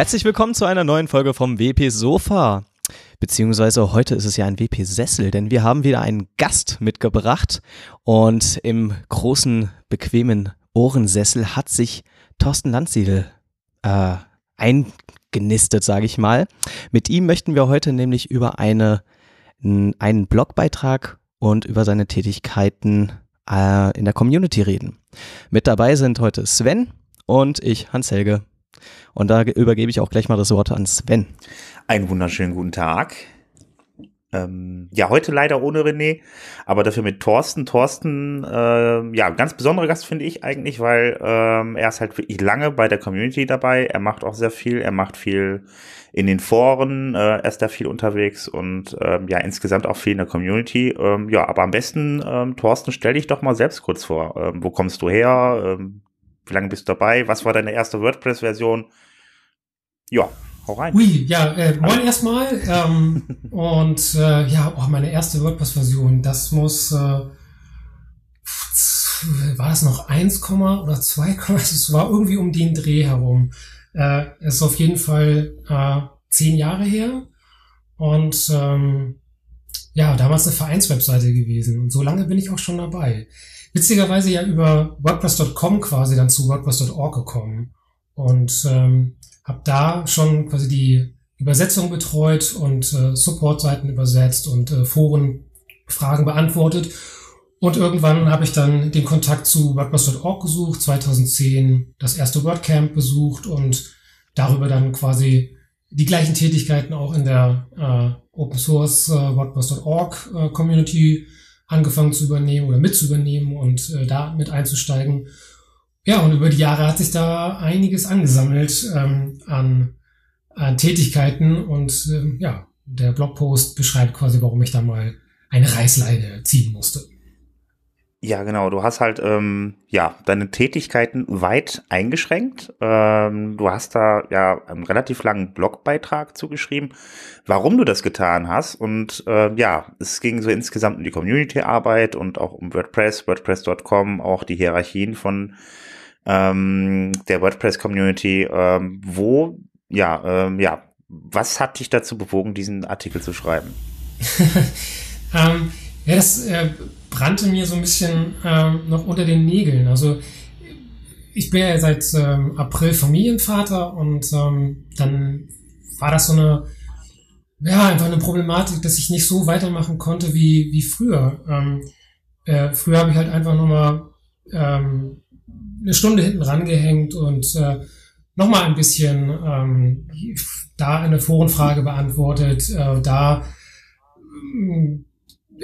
Herzlich willkommen zu einer neuen Folge vom WP Sofa. Beziehungsweise heute ist es ja ein WP Sessel, denn wir haben wieder einen Gast mitgebracht und im großen, bequemen Ohrensessel hat sich Thorsten Landsiedel äh, eingenistet, sage ich mal. Mit ihm möchten wir heute nämlich über eine, einen Blogbeitrag und über seine Tätigkeiten äh, in der Community reden. Mit dabei sind heute Sven und ich, Hans-Helge. Und da übergebe ich auch gleich mal das Wort an Sven. Einen wunderschönen guten Tag. Ähm, ja, heute leider ohne René, aber dafür mit Thorsten. Thorsten, äh, ja, ganz besonderer Gast finde ich eigentlich, weil ähm, er ist halt wirklich lange bei der Community dabei. Er macht auch sehr viel. Er macht viel in den Foren, äh, er ist da viel unterwegs und ähm, ja, insgesamt auch viel in der Community. Ähm, ja, aber am besten, ähm, Thorsten, stell dich doch mal selbst kurz vor. Ähm, wo kommst du her? Ähm, wie lange bist du dabei? Was war deine erste WordPress-Version? Ja, hau rein. Ui, ja, äh, moin erstmal. Ähm, und äh, ja, oh, meine erste WordPress-Version, das muss, äh, war das noch 1, oder 2, es war irgendwie um den Dreh herum. Äh, ist auf jeden Fall äh, zehn Jahre her. Und ähm, ja, damals eine Vereinswebseite gewesen. Und so lange bin ich auch schon dabei. Witzigerweise ja über WordPress.com quasi dann zu WordPress.org gekommen. Und ähm, habe da schon quasi die Übersetzung betreut und äh, Supportseiten übersetzt und äh, Forenfragen beantwortet. Und irgendwann habe ich dann den Kontakt zu WordPress.org gesucht, 2010 das erste WordCamp besucht und darüber dann quasi die gleichen Tätigkeiten auch in der äh, Open Source äh, WordPress.org äh, Community angefangen zu übernehmen oder mit zu übernehmen und äh, da mit einzusteigen. Ja, und über die Jahre hat sich da einiges angesammelt ähm, an, an Tätigkeiten und ähm, ja, der Blogpost beschreibt quasi, warum ich da mal eine Reißleine ziehen musste. Ja, genau. Du hast halt ähm, ja deine Tätigkeiten weit eingeschränkt. Ähm, du hast da ja einen relativ langen Blogbeitrag zugeschrieben, warum du das getan hast. Und äh, ja, es ging so insgesamt um die Community-Arbeit und auch um WordPress, WordPress.com, auch die Hierarchien von ähm, der WordPress-Community. Ähm, wo, ja, ähm, ja, was hat dich dazu bewogen, diesen Artikel zu schreiben? ähm, ja, das äh, brannte mir so ein bisschen ähm, noch unter den Nägeln. Also ich bin ja seit ähm, April Familienvater und ähm, dann war das so eine, ja, einfach eine Problematik, dass ich nicht so weitermachen konnte wie, wie früher. Ähm, äh, früher habe ich halt einfach nochmal ähm, eine Stunde hinten rangehängt und äh, nochmal ein bisschen ähm, da eine Forenfrage beantwortet, äh, da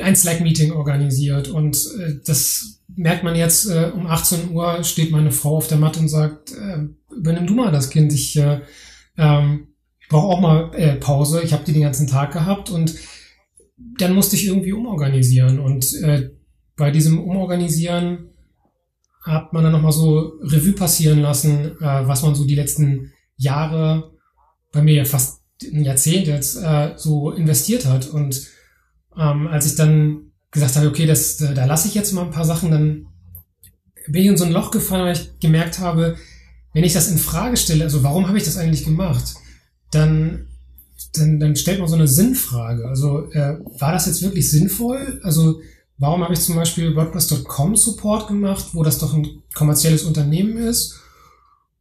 ein Slack-Meeting organisiert und äh, das merkt man jetzt, äh, um 18 Uhr steht meine Frau auf der Matte und sagt, äh, übernimm du mal das Kind, ich, äh, ähm, ich brauche auch mal äh, Pause, ich habe die den ganzen Tag gehabt und dann musste ich irgendwie umorganisieren und äh, bei diesem Umorganisieren hat man dann nochmal so Revue passieren lassen, äh, was man so die letzten Jahre, bei mir ja fast ein Jahrzehnt jetzt, äh, so investiert hat und ähm, als ich dann gesagt habe, okay, das, da lasse ich jetzt mal ein paar Sachen, dann bin ich in so ein Loch gefallen, weil ich gemerkt habe, wenn ich das in Frage stelle, also warum habe ich das eigentlich gemacht, dann, dann, dann stellt man so eine Sinnfrage. Also äh, war das jetzt wirklich sinnvoll? Also warum habe ich zum Beispiel WordPress.com Support gemacht, wo das doch ein kommerzielles Unternehmen ist?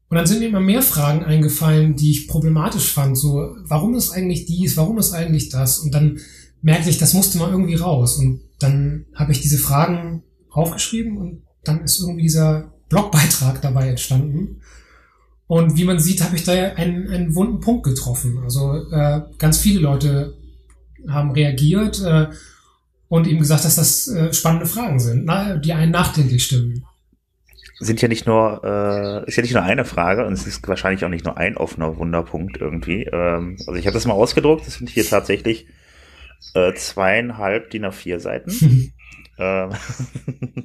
Und dann sind mir immer mehr Fragen eingefallen, die ich problematisch fand. So, warum ist eigentlich dies? Warum ist eigentlich das? Und dann merkte ich, das musste mal irgendwie raus. Und dann habe ich diese Fragen aufgeschrieben und dann ist irgendwie dieser Blogbeitrag dabei entstanden. Und wie man sieht, habe ich da einen, einen wunden Punkt getroffen. Also äh, ganz viele Leute haben reagiert äh, und ihm gesagt, dass das äh, spannende Fragen sind, na, die einen nachdenklich stimmen. Sind ja nicht nur, äh, ist ja nicht nur eine Frage und es ist wahrscheinlich auch nicht nur ein offener Wunderpunkt irgendwie. Ähm, also ich habe das mal ausgedruckt, das sind hier tatsächlich äh, zweieinhalb DIN A4 Seiten. Ähm,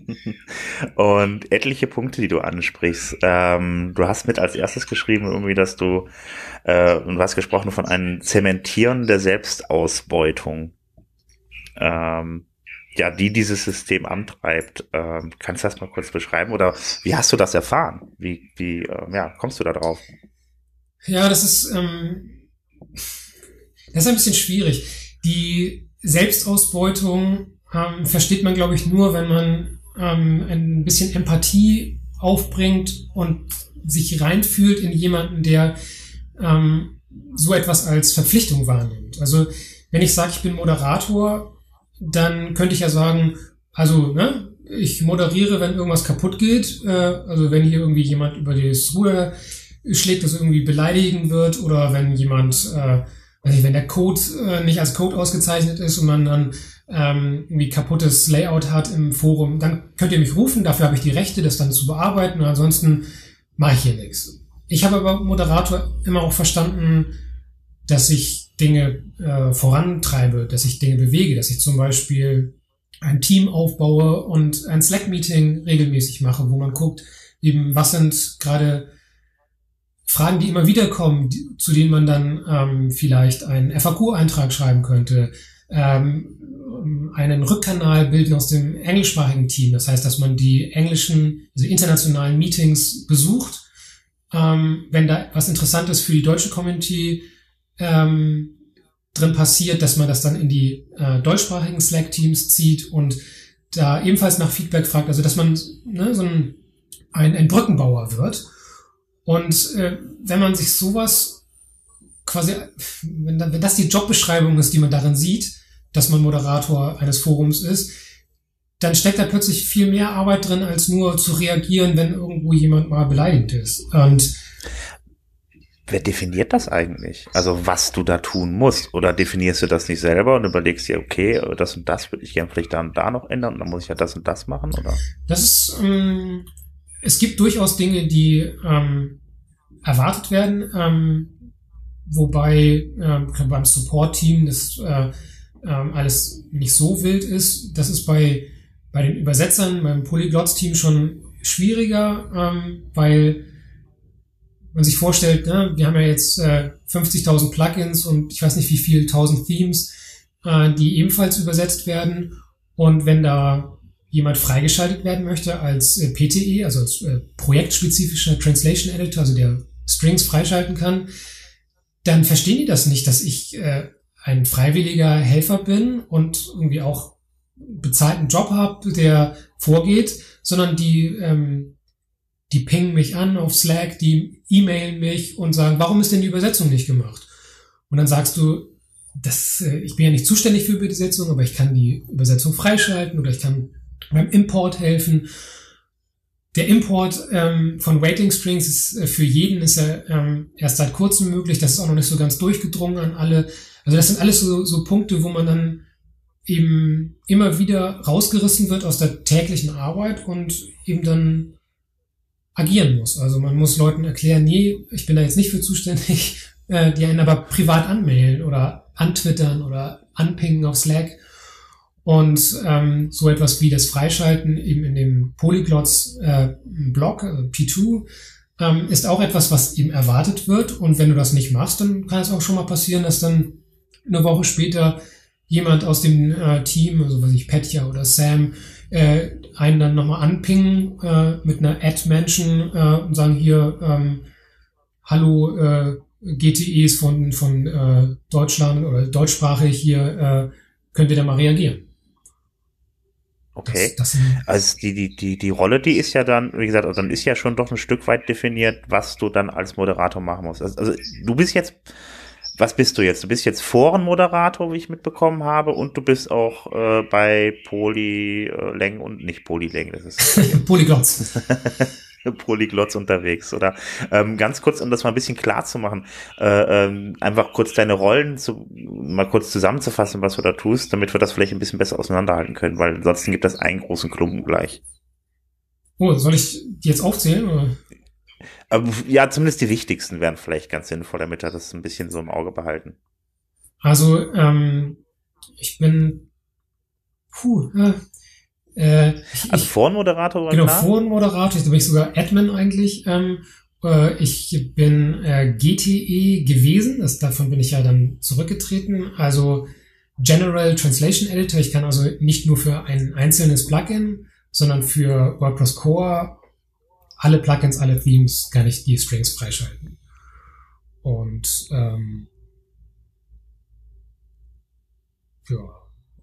und etliche Punkte, die du ansprichst. Ähm, du hast mit als erstes geschrieben, irgendwie, dass du, äh, und du hast gesprochen von einem Zementieren der Selbstausbeutung. Ähm, ja, die dieses System antreibt. Ähm, kannst du das mal kurz beschreiben oder wie hast du das erfahren? Wie, wie, äh, ja, kommst du da drauf? Ja, das ist, ähm, das ist ein bisschen schwierig. Die Selbstausbeutung ähm, versteht man, glaube ich, nur, wenn man ähm, ein bisschen Empathie aufbringt und sich reinfühlt in jemanden, der ähm, so etwas als Verpflichtung wahrnimmt. Also wenn ich sage, ich bin Moderator, dann könnte ich ja sagen, also ne, ich moderiere, wenn irgendwas kaputt geht, äh, also wenn hier irgendwie jemand über das Ruder schlägt, das irgendwie beleidigen wird oder wenn jemand, äh, weiß ich, wenn der Code äh, nicht als Code ausgezeichnet ist und man dann ähm, irgendwie kaputtes Layout hat im Forum, dann könnt ihr mich rufen, dafür habe ich die Rechte, das dann zu bearbeiten und ansonsten mache ich hier nichts. Ich habe aber Moderator immer auch verstanden, dass ich Dinge äh, vorantreibe, dass ich Dinge bewege, dass ich zum Beispiel ein Team aufbaue und ein Slack-Meeting regelmäßig mache, wo man guckt, eben was sind gerade Fragen, die immer wieder kommen, die, zu denen man dann ähm, vielleicht einen FAQ-Eintrag schreiben könnte, ähm, einen Rückkanal bilden aus dem englischsprachigen Team. Das heißt, dass man die englischen, also internationalen Meetings besucht. Ähm, wenn da was Interessantes für die deutsche Community ähm, drin passiert, dass man das dann in die äh, deutschsprachigen Slack-Teams zieht und da ebenfalls nach Feedback fragt, also dass man ne, so ein, ein, ein Brückenbauer wird. Und äh, wenn man sich sowas quasi, wenn, wenn das die Jobbeschreibung ist, die man darin sieht, dass man Moderator eines Forums ist, dann steckt da plötzlich viel mehr Arbeit drin, als nur zu reagieren, wenn irgendwo jemand mal beleidigt ist. Und Wer definiert das eigentlich? Also was du da tun musst? Oder definierst du das nicht selber und überlegst dir, okay, das und das würde ich gerne vielleicht da und da noch ändern und dann muss ich ja das und das machen, oder? Das ist, ähm, es gibt durchaus Dinge, die ähm, erwartet werden, ähm, wobei ähm, beim Support-Team das äh, ähm, alles nicht so wild ist. Das ist bei, bei den Übersetzern, beim Polyglots-Team schon schwieriger, ähm, weil man sich vorstellt, ne, wir haben ja jetzt äh, 50.000 Plugins und ich weiß nicht wie viel, 1000 Themes, äh, die ebenfalls übersetzt werden. Und wenn da jemand freigeschaltet werden möchte als äh, PTE, also als äh, projektspezifischer Translation Editor, also der Strings freischalten kann, dann verstehen die das nicht, dass ich äh, ein freiwilliger Helfer bin und irgendwie auch bezahlten Job habe, der vorgeht, sondern die ähm, die pingen mich an auf Slack, die e-mailen mich und sagen, warum ist denn die Übersetzung nicht gemacht? Und dann sagst du, das, äh, ich bin ja nicht zuständig für Übersetzung, aber ich kann die Übersetzung freischalten oder ich kann beim Import helfen. Der Import ähm, von Waiting Strings ist äh, für jeden ist er ähm, erst seit kurzem möglich. Das ist auch noch nicht so ganz durchgedrungen an alle. Also das sind alles so, so Punkte, wo man dann eben immer wieder rausgerissen wird aus der täglichen Arbeit und eben dann agieren muss. Also man muss Leuten erklären, nee, ich bin da jetzt nicht für zuständig, äh, die einen aber privat anmailen oder antwittern oder anpingen auf Slack. Und ähm, so etwas wie das Freischalten eben in dem Polyglots äh, also P2, ähm, ist auch etwas, was eben erwartet wird. Und wenn du das nicht machst, dann kann es auch schon mal passieren, dass dann eine Woche später jemand aus dem äh, Team, also was ich, Petja oder Sam, äh, einen dann nochmal anpingen äh, mit einer Ad-Menschen äh, und sagen hier, ähm, hallo äh, GTEs von, von äh, Deutschland oder deutschsprachig hier, äh, könnt ihr da mal reagieren. Okay. Das, das also die, die, die, die Rolle, die ist ja dann, wie gesagt, also dann ist ja schon doch ein Stück weit definiert, was du dann als Moderator machen musst. Also, also du bist jetzt was bist du jetzt? Du bist jetzt Forenmoderator, wie ich mitbekommen habe, und du bist auch äh, bei Polyläng und nicht Polyläng, das ist Polyglotz. Polyglotz unterwegs, oder? Ähm, ganz kurz, um das mal ein bisschen klar zu machen, äh, ähm, einfach kurz deine Rollen zu, mal kurz zusammenzufassen, was du da tust, damit wir das vielleicht ein bisschen besser auseinanderhalten können, weil ansonsten gibt das einen großen Klumpen gleich. Oh, soll ich die jetzt aufzählen? Oder? Ja, zumindest die wichtigsten wären vielleicht ganz sinnvoll, damit wir das ein bisschen so im Auge behalten. Also, ähm, ich bin, puh, äh, äh, ich, also Forenmoderator Genau, klar? Forenmoderator, da bin ich sogar Admin eigentlich. Ähm, äh, ich bin äh, GTE gewesen, das, davon bin ich ja dann zurückgetreten. Also General Translation Editor, ich kann also nicht nur für ein einzelnes Plugin, sondern für WordPress Core alle Plugins, alle Themes kann ich die Strings freischalten. Und ähm, ja,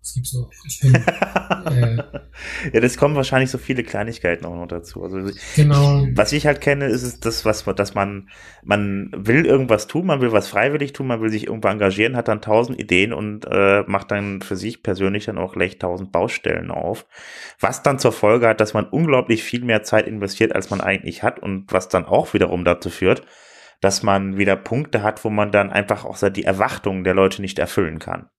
was gibt's noch? Ich bin, äh, ja, das kommen wahrscheinlich so viele Kleinigkeiten auch noch dazu. Also genau. Ich, was ich halt kenne, ist es das, was, dass man, man will irgendwas tun, man will was freiwillig tun, man will sich irgendwo engagieren, hat dann tausend Ideen und äh, macht dann für sich persönlich dann auch gleich tausend Baustellen auf. Was dann zur Folge hat, dass man unglaublich viel mehr Zeit investiert, als man eigentlich hat und was dann auch wiederum dazu führt, dass man wieder Punkte hat, wo man dann einfach auch die Erwartungen der Leute nicht erfüllen kann.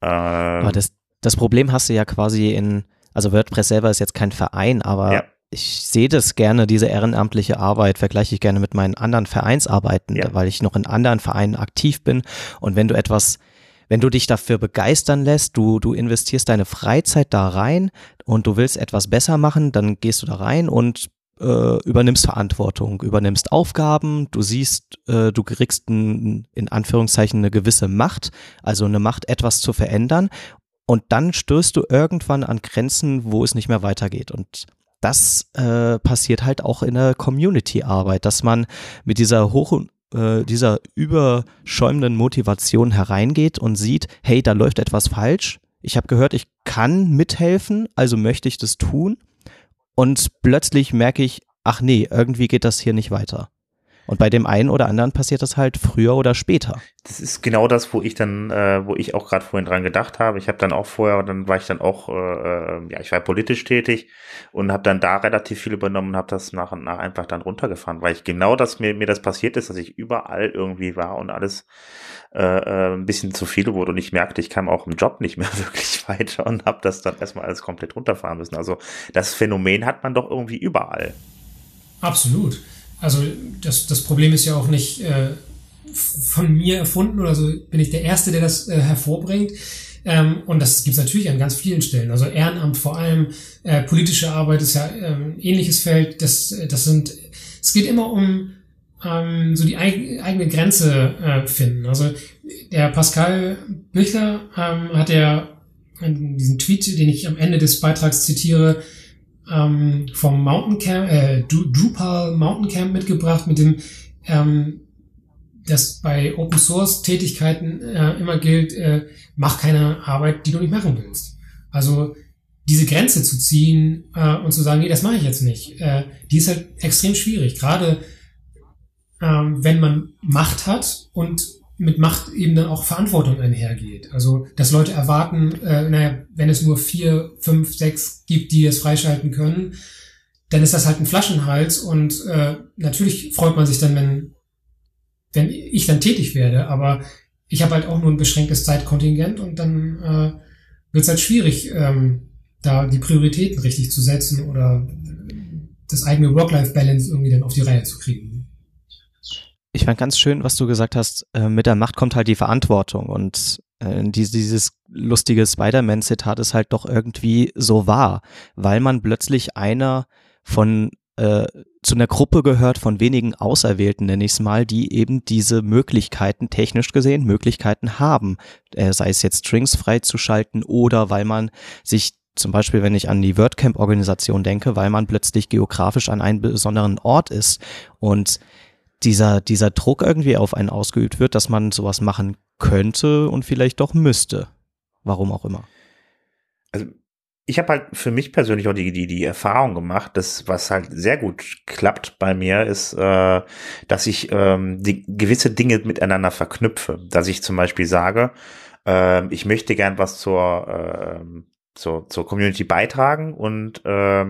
Ähm, Aber das, das Problem hast du ja quasi in, also WordPress selber ist jetzt kein Verein, aber ja. ich sehe das gerne, diese ehrenamtliche Arbeit, vergleiche ich gerne mit meinen anderen Vereinsarbeiten, ja. weil ich noch in anderen Vereinen aktiv bin. Und wenn du etwas, wenn du dich dafür begeistern lässt, du, du investierst deine Freizeit da rein und du willst etwas besser machen, dann gehst du da rein und äh, übernimmst Verantwortung, übernimmst Aufgaben, du siehst, äh, du kriegst ein, in Anführungszeichen eine gewisse Macht, also eine Macht, etwas zu verändern und dann stößt du irgendwann an Grenzen, wo es nicht mehr weitergeht. Und das äh, passiert halt auch in der Community-Arbeit, dass man mit dieser hoch äh, dieser überschäumenden Motivation hereingeht und sieht, hey, da läuft etwas falsch. Ich habe gehört, ich kann mithelfen, also möchte ich das tun. Und plötzlich merke ich, ach nee, irgendwie geht das hier nicht weiter. Und bei dem einen oder anderen passiert das halt früher oder später. Das ist genau das, wo ich dann, äh, wo ich auch gerade vorhin dran gedacht habe. Ich habe dann auch vorher, dann war ich dann auch, äh, äh ja, ich war politisch tätig und habe dann da relativ viel übernommen und habe das nach und nach einfach dann runtergefahren, weil ich genau das mir mir das passiert ist, dass ich überall irgendwie war und alles äh, äh, ein bisschen zu viel wurde und ich merkte, ich kam auch im Job nicht mehr wirklich weiter und habe das dann erstmal alles komplett runterfahren müssen. Also das Phänomen hat man doch irgendwie überall. Absolut. Also das, das Problem ist ja auch nicht äh, von mir erfunden oder so, bin ich der Erste, der das äh, hervorbringt. Ähm, und das gibt es natürlich an ganz vielen Stellen. Also Ehrenamt vor allem, äh, politische Arbeit ist ja ähm, ähnliches Feld. Das, das sind, es geht immer um ähm, so die eig eigene Grenze äh, finden. Also der Pascal Büchler ähm, hat ja diesen Tweet, den ich am Ende des Beitrags zitiere, ähm, vom Mountain Camp, äh, Drupal Mountain Camp mitgebracht, mit dem ähm, das bei Open Source Tätigkeiten äh, immer gilt, äh, mach keine Arbeit, die du nicht machen willst. Also diese Grenze zu ziehen äh, und zu sagen, nee, das mache ich jetzt nicht, äh, die ist halt extrem schwierig. Gerade ähm, wenn man Macht hat und mit Macht eben dann auch Verantwortung einhergeht. Also, dass Leute erwarten, äh, naja, wenn es nur vier, fünf, sechs gibt, die es freischalten können, dann ist das halt ein Flaschenhals und äh, natürlich freut man sich dann, wenn, wenn ich dann tätig werde, aber ich habe halt auch nur ein beschränktes Zeitkontingent und dann äh, wird es halt schwierig, ähm, da die Prioritäten richtig zu setzen oder das eigene Work-Life-Balance irgendwie dann auf die Reihe zu kriegen. Ich fand ganz schön, was du gesagt hast, äh, mit der Macht kommt halt die Verantwortung und äh, dieses, dieses lustige Spider-Man-Zitat ist halt doch irgendwie so wahr, weil man plötzlich einer von äh, zu einer Gruppe gehört von wenigen Auserwählten, nenne ich es mal, die eben diese Möglichkeiten, technisch gesehen, Möglichkeiten haben. Äh, sei es jetzt Strings freizuschalten oder weil man sich zum Beispiel, wenn ich an die WordCamp-Organisation denke, weil man plötzlich geografisch an einem besonderen Ort ist und dieser, dieser Druck irgendwie auf einen ausgeübt wird, dass man sowas machen könnte und vielleicht doch müsste. Warum auch immer. Also ich habe halt für mich persönlich auch die, die, die Erfahrung gemacht, dass was halt sehr gut klappt bei mir, ist, äh, dass ich ähm, die gewisse Dinge miteinander verknüpfe. Dass ich zum Beispiel sage, äh, ich möchte gern was zur, äh, zur, zur Community beitragen und äh,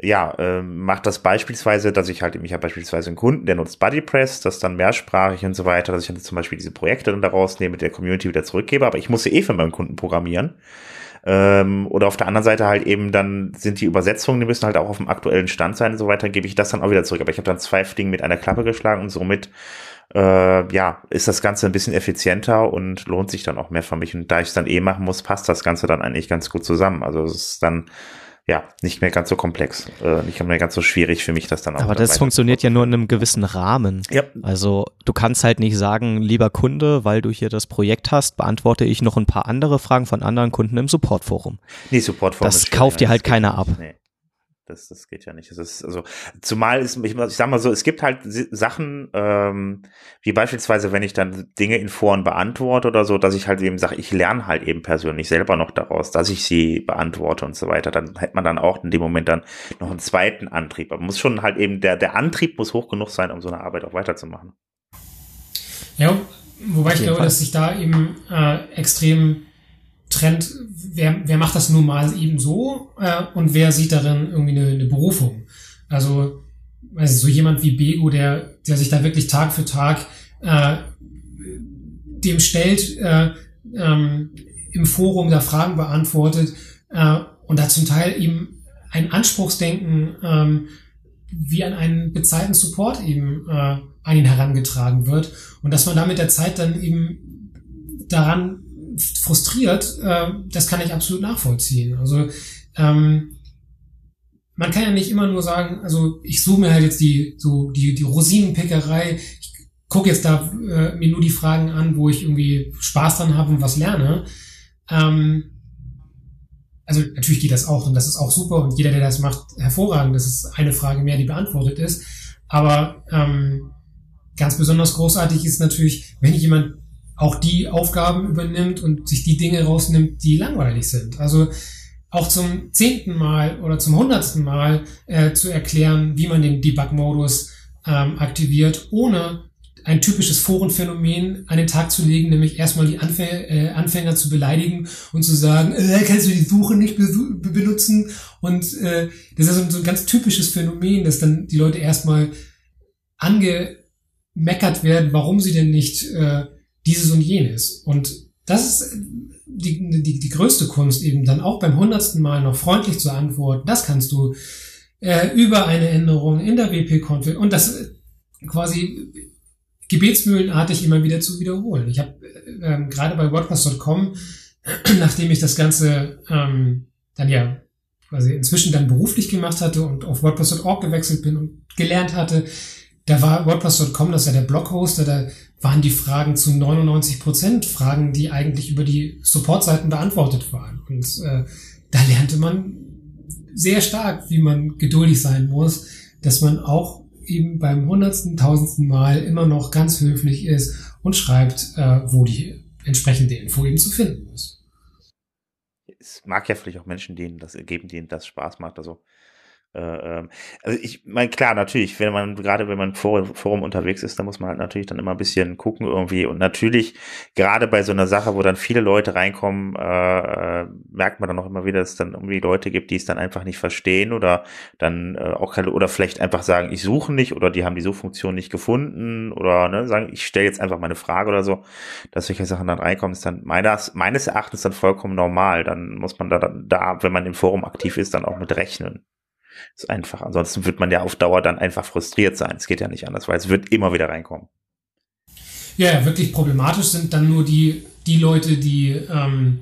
ja, äh, macht das beispielsweise, dass ich halt, ich habe beispielsweise einen Kunden, der nutzt BuddyPress, das dann mehrsprachig und so weiter, dass ich dann zum Beispiel diese Projekte dann daraus nehme, mit der Community wieder zurückgebe, aber ich muss sie eh für meinen Kunden programmieren. Ähm, oder auf der anderen Seite halt eben dann sind die Übersetzungen, die müssen halt auch auf dem aktuellen Stand sein und so weiter, gebe ich das dann auch wieder zurück. Aber ich habe dann zwei Fliegen mit einer Klappe geschlagen und somit äh, ja, ist das Ganze ein bisschen effizienter und lohnt sich dann auch mehr für mich. Und da ich es dann eh machen muss, passt das Ganze dann eigentlich ganz gut zusammen. Also es ist dann ja, nicht mehr ganz so komplex, äh, nicht mehr ganz so schwierig für mich, das dann auch. Aber das funktioniert ja nur in einem gewissen Rahmen. Ja. Also du kannst halt nicht sagen, lieber Kunde, weil du hier das Projekt hast, beantworte ich noch ein paar andere Fragen von anderen Kunden im Supportforum. Nee, Supportforum. Das kauft dir halt keiner ab. Nee. Das, das geht ja nicht. Das ist, also, zumal ist, ich, ich sag mal so, es gibt halt Sachen, ähm, wie beispielsweise, wenn ich dann Dinge in Foren beantworte oder so, dass ich halt eben sage, ich lerne halt eben persönlich selber noch daraus, dass ich sie beantworte und so weiter. Dann hätte man dann auch in dem Moment dann noch einen zweiten Antrieb. Aber muss schon halt eben, der, der Antrieb muss hoch genug sein, um so eine Arbeit auch weiterzumachen. Ja, wobei ich glaube, Fall. dass sich da eben äh, extrem trennt, wer, wer macht das nun mal eben so äh, und wer sieht darin irgendwie eine, eine Berufung. Also, also so jemand wie Bego, der, der sich da wirklich Tag für Tag äh, dem stellt, äh, ähm, im Forum da Fragen beantwortet äh, und da zum Teil eben ein Anspruchsdenken ähm, wie an einen bezahlten Support eben äh, an ihn herangetragen wird und dass man da mit der Zeit dann eben daran frustriert, äh, das kann ich absolut nachvollziehen. Also ähm, man kann ja nicht immer nur sagen, also ich suche mir halt jetzt die so die die Rosinenpickerei. Ich gucke jetzt da äh, mir nur die Fragen an, wo ich irgendwie Spaß dran habe und was lerne. Ähm, also natürlich geht das auch und das ist auch super und jeder, der das macht, hervorragend. Das ist eine Frage mehr, die beantwortet ist. Aber ähm, ganz besonders großartig ist natürlich, wenn jemand auch die Aufgaben übernimmt und sich die Dinge rausnimmt, die langweilig sind. Also auch zum zehnten Mal oder zum hundertsten Mal äh, zu erklären, wie man den Debug-Modus ähm, aktiviert, ohne ein typisches Forenphänomen an den Tag zu legen, nämlich erstmal die Anfä äh, Anfänger zu beleidigen und zu sagen, äh, kannst du die Suche nicht be benutzen? Und äh, das ist so ein, so ein ganz typisches Phänomen, dass dann die Leute erstmal angemeckert werden, warum sie denn nicht äh, dieses und jenes. Und das ist die, die, die größte Kunst eben dann auch beim hundertsten Mal noch freundlich zu antworten. Das kannst du äh, über eine Änderung in der WP-Config und das äh, quasi gebetsmühlenartig immer wieder zu wiederholen. Ich habe äh, ähm, gerade bei WordPress.com, nachdem ich das Ganze ähm, dann ja quasi inzwischen dann beruflich gemacht hatte und auf WordPress.org gewechselt bin und gelernt hatte, da war WordPress.com, das ist ja der Bloghoster, da waren die Fragen zu 99 Prozent Fragen, die eigentlich über die Supportseiten beantwortet waren. Und äh, da lernte man sehr stark, wie man geduldig sein muss, dass man auch eben beim hundertsten, tausendsten Mal immer noch ganz höflich ist und schreibt, äh, wo die entsprechende Info eben zu finden ist. Es mag ja vielleicht auch Menschen, denen das geben, denen das Spaß macht. Also also ich meine, klar, natürlich, wenn man, gerade wenn man Forum, Forum unterwegs ist, dann muss man halt natürlich dann immer ein bisschen gucken irgendwie. Und natürlich, gerade bei so einer Sache, wo dann viele Leute reinkommen, äh, äh merkt man dann auch immer wieder, dass es dann irgendwie Leute gibt, die es dann einfach nicht verstehen oder dann äh, auch keine, oder vielleicht einfach sagen, ich suche nicht oder die haben die Suchfunktion nicht gefunden oder ne, sagen, ich stelle jetzt einfach mal eine Frage oder so, dass solche Sachen dann reinkommen, ist dann meines, meines Erachtens dann vollkommen normal. Dann muss man da, da, wenn man im Forum aktiv ist, dann auch mit rechnen. Ist einfach. Ansonsten wird man ja auf Dauer dann einfach frustriert sein. Es geht ja nicht anders, weil es wird immer wieder reinkommen. Ja, ja wirklich problematisch sind dann nur die, die Leute, die ähm,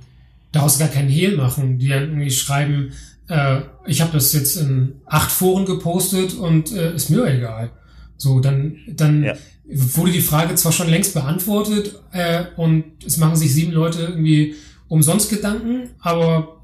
daraus gar keinen Hehl machen, die dann irgendwie schreiben, äh, ich habe das jetzt in acht Foren gepostet und äh, ist mir egal. So, dann, dann ja. wurde die Frage zwar schon längst beantwortet äh, und es machen sich sieben Leute irgendwie umsonst Gedanken, aber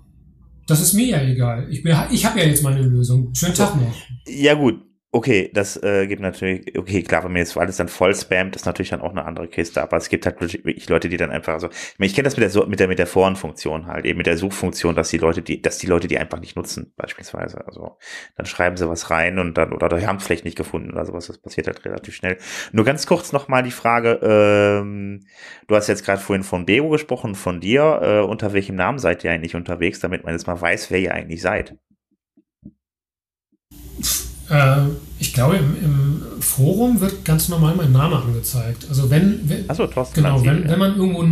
das ist mir ja egal. Ich, bin, ich habe ja jetzt meine Lösung. Schönen Tag noch. Ja gut, Okay, das äh, gibt natürlich, okay, klar, wenn mir jetzt alles dann voll spammt, ist natürlich dann auch eine andere Kiste, aber es gibt halt wirklich Leute, die dann einfach so, ich, meine, ich kenne das mit der, mit der, mit der Forenfunktion halt, eben mit der Suchfunktion, dass die Leute, die, dass die Leute die einfach nicht nutzen, beispielsweise, also, dann schreiben sie was rein und dann, oder, oder haben es vielleicht nicht gefunden oder sowas, das passiert halt relativ schnell. Nur ganz kurz nochmal die Frage, ähm, du hast jetzt gerade vorhin von Bego gesprochen, von dir, äh, unter welchem Namen seid ihr eigentlich unterwegs, damit man jetzt mal weiß, wer ihr eigentlich seid? Äh, ich glaube, im, im, Forum wird ganz normal mein Name angezeigt. Also wenn, wenn Achso, genau, wenn, wenn man irgendwo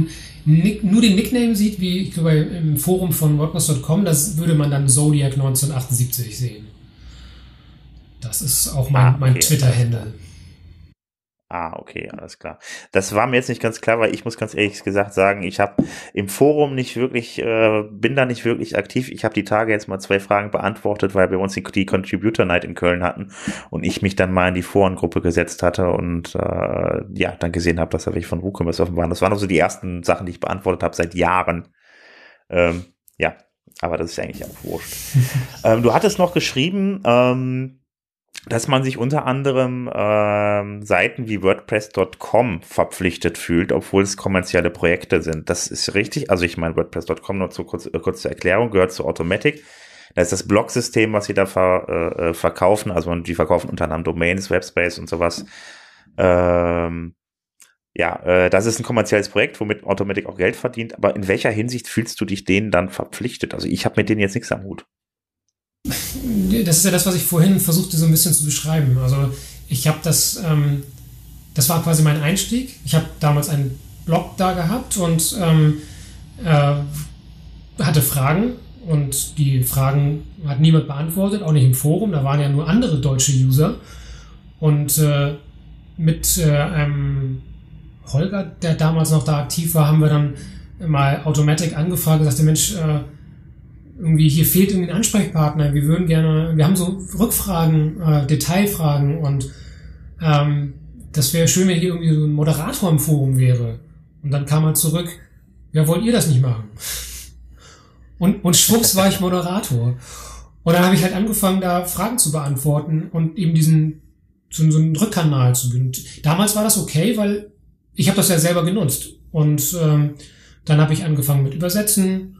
Nick, nur den Nickname sieht, wie ich glaube im Forum von WordPress.com, das würde man dann Zodiac 1978 sehen. Das ist auch mein, ah, okay. mein Twitter-Handle. Ah, okay, alles klar. Das war mir jetzt nicht ganz klar, weil ich muss ganz ehrlich gesagt sagen, ich habe im Forum nicht wirklich, äh, bin da nicht wirklich aktiv. Ich habe die Tage jetzt mal zwei Fragen beantwortet, weil wir uns die, die Contributor Night in Köln hatten und ich mich dann mal in die Forengruppe gesetzt hatte und äh, ja, dann gesehen habe, dass da welche von WooCommerce offen waren. Das waren also die ersten Sachen, die ich beantwortet habe seit Jahren. Ähm, ja, Aber das ist eigentlich auch wurscht. ähm, du hattest noch geschrieben, ähm, dass man sich unter anderem ähm, Seiten wie WordPress.com verpflichtet fühlt, obwohl es kommerzielle Projekte sind. Das ist richtig. Also ich meine, WordPress.com nur zu kurz, äh, kurz zur Erklärung, gehört zu Automatic. Das ist das Blog-System, was sie da ver, äh, äh verkaufen. Also die verkaufen unter anderem Domains, Webspace und sowas. Ähm, ja, äh, das ist ein kommerzielles Projekt, womit Automatic auch Geld verdient. Aber in welcher Hinsicht fühlst du dich denen dann verpflichtet? Also ich habe mit denen jetzt nichts am Hut. Das ist ja das, was ich vorhin versuchte so ein bisschen zu beschreiben. Also ich habe das, ähm, das war quasi mein Einstieg. Ich habe damals einen Blog da gehabt und ähm, äh, hatte Fragen und die Fragen hat niemand beantwortet, auch nicht im Forum. Da waren ja nur andere deutsche User und äh, mit äh, einem Holger, der damals noch da aktiv war, haben wir dann mal Automatic angefragt und sagte, Mensch, äh, irgendwie hier fehlt irgendwie ein Ansprechpartner. Wir würden gerne, wir haben so Rückfragen, äh, Detailfragen und ähm, das wäre schön, wenn hier irgendwie so ein Moderator im Forum wäre. Und dann kam er zurück, ja, wollt ihr das nicht machen? Und, und schwupps war ich Moderator. Und dann habe ich halt angefangen, da Fragen zu beantworten und eben diesen so, so einen Rückkanal zu binden. Damals war das okay, weil ich habe das ja selber genutzt. Und ähm, dann habe ich angefangen mit Übersetzen.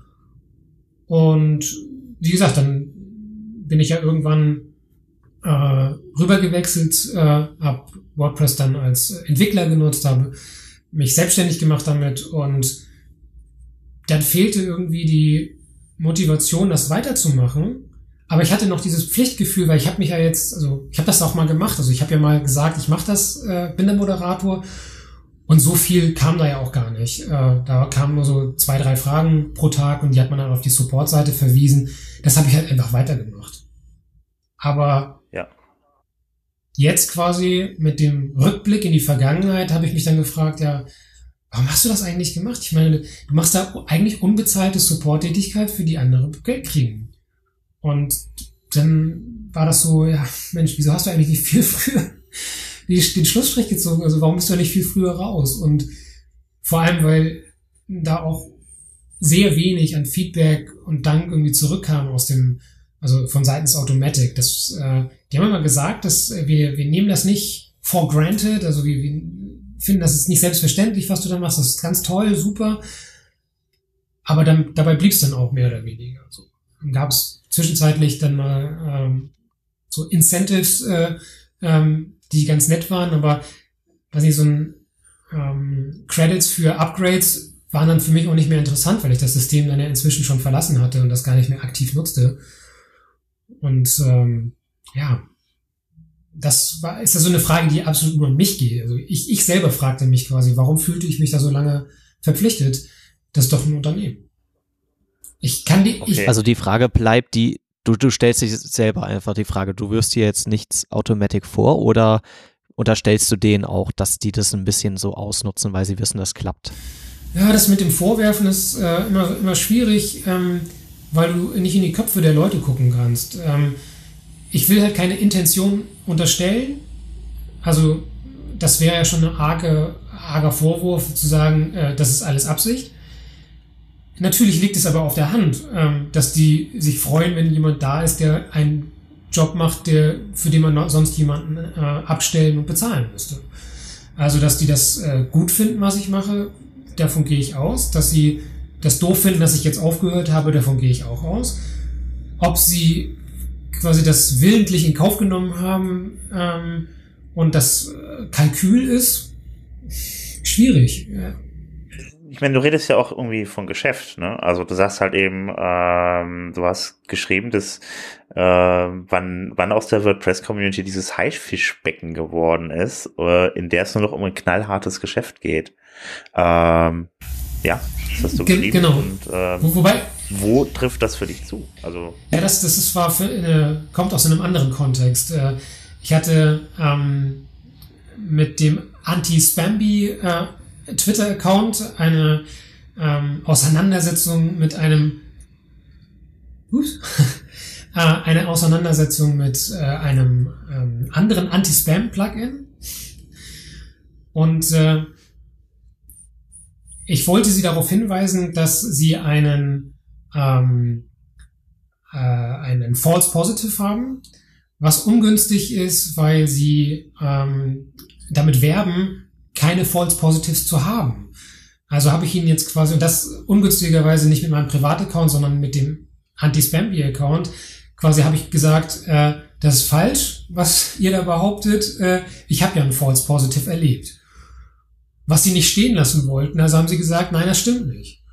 Und wie gesagt, dann bin ich ja irgendwann äh, rübergewechselt, äh, habe WordPress dann als Entwickler genutzt, habe mich selbstständig gemacht damit und dann fehlte irgendwie die Motivation, das weiterzumachen. Aber ich hatte noch dieses Pflichtgefühl, weil ich habe mich ja jetzt, also ich habe das auch mal gemacht. Also ich habe ja mal gesagt, ich mache das, äh, bin der Moderator und so viel kam da ja auch gar nicht. Äh, da kamen nur so zwei, drei Fragen pro Tag und die hat man dann auf die Support-Seite verwiesen. Das habe ich halt einfach weitergemacht. Aber ja. jetzt quasi mit dem Rückblick in die Vergangenheit habe ich mich dann gefragt, ja, warum hast du das eigentlich gemacht? Ich meine, du machst da eigentlich unbezahlte Support-Tätigkeit, für die andere Geld kriegen. Und dann war das so, ja, Mensch, wieso hast du eigentlich nicht viel früher den Schlussstrich gezogen. Also warum bist du nicht viel früher raus? Und vor allem, weil da auch sehr wenig an Feedback und Dank irgendwie zurückkam aus dem, also von seitens Automatic. Das, äh, die haben immer gesagt, dass wir, wir nehmen das nicht for granted, also wir, wir finden, das ist nicht selbstverständlich, was du da machst. Das ist ganz toll, super. Aber dann, dabei blieb es dann auch mehr oder weniger. So. Dann gab es zwischenzeitlich dann mal ähm, so Incentives, äh, ähm, die ganz nett waren, aber was ich so ein ähm, Credits für Upgrades waren dann für mich auch nicht mehr interessant, weil ich das System dann ja inzwischen schon verlassen hatte und das gar nicht mehr aktiv nutzte. Und ähm, ja, das war, ist ja so eine Frage, die absolut über mich geht. Also ich, ich selber fragte mich quasi, warum fühlte ich mich da so lange verpflichtet? Das ist doch ein Unternehmen. Ich kann die. Okay. Ich, also die Frage bleibt, die du, du stellst dich selber einfach die Frage, du wirst dir jetzt nichts Automatic vor oder unterstellst du denen auch, dass die das ein bisschen so ausnutzen, weil sie wissen, das klappt? Ja, das mit dem Vorwerfen ist äh, immer, immer schwierig, ähm, weil du nicht in die Köpfe der Leute gucken kannst. Ähm, ich will halt keine Intention unterstellen. Also, das wäre ja schon ein arge, arger Vorwurf zu sagen, äh, das ist alles Absicht. Natürlich liegt es aber auf der Hand, ähm, dass die sich freuen, wenn jemand da ist, der einen Job macht, der, für den man sonst jemanden äh, abstellen und bezahlen müsste. Also, dass die das äh, gut finden, was ich mache, davon gehe ich aus. Dass sie das doof finden, dass ich jetzt aufgehört habe, davon gehe ich auch aus. Ob sie quasi das willentlich in Kauf genommen haben ähm, und das äh, Kalkül ist, schwierig. Ja ich meine, du redest ja auch irgendwie von Geschäft, ne? Also du sagst halt eben, ähm, du hast geschrieben, dass äh, wann, wann aus der WordPress-Community dieses Haifischbecken geworden ist, äh, in der es nur noch um ein knallhartes Geschäft geht. Ähm, ja, das hast du geschrieben. Genau. Und, ähm, Wo, wobei, wo trifft das für dich zu? Also ja, das, das ist, war für, äh, kommt aus einem anderen Kontext. Äh, ich hatte ähm, mit dem Anti-Spamby äh, Twitter-Account eine ähm, Auseinandersetzung mit einem ups, äh, eine Auseinandersetzung mit äh, einem ähm, anderen Anti-Spam-Plugin. Und äh, ich wollte sie darauf hinweisen, dass sie einen ähm, äh, einen False Positive haben, was ungünstig ist, weil sie ähm, damit werben, keine False Positives zu haben. Also habe ich Ihnen jetzt quasi, und das ungünstigerweise nicht mit meinem Privataccount, sondern mit dem Anti-Spamby-Account, quasi habe ich gesagt, äh, das ist falsch, was ihr da behauptet. Äh, ich habe ja ein False Positive erlebt. Was sie nicht stehen lassen wollten, also haben sie gesagt, nein, das stimmt nicht.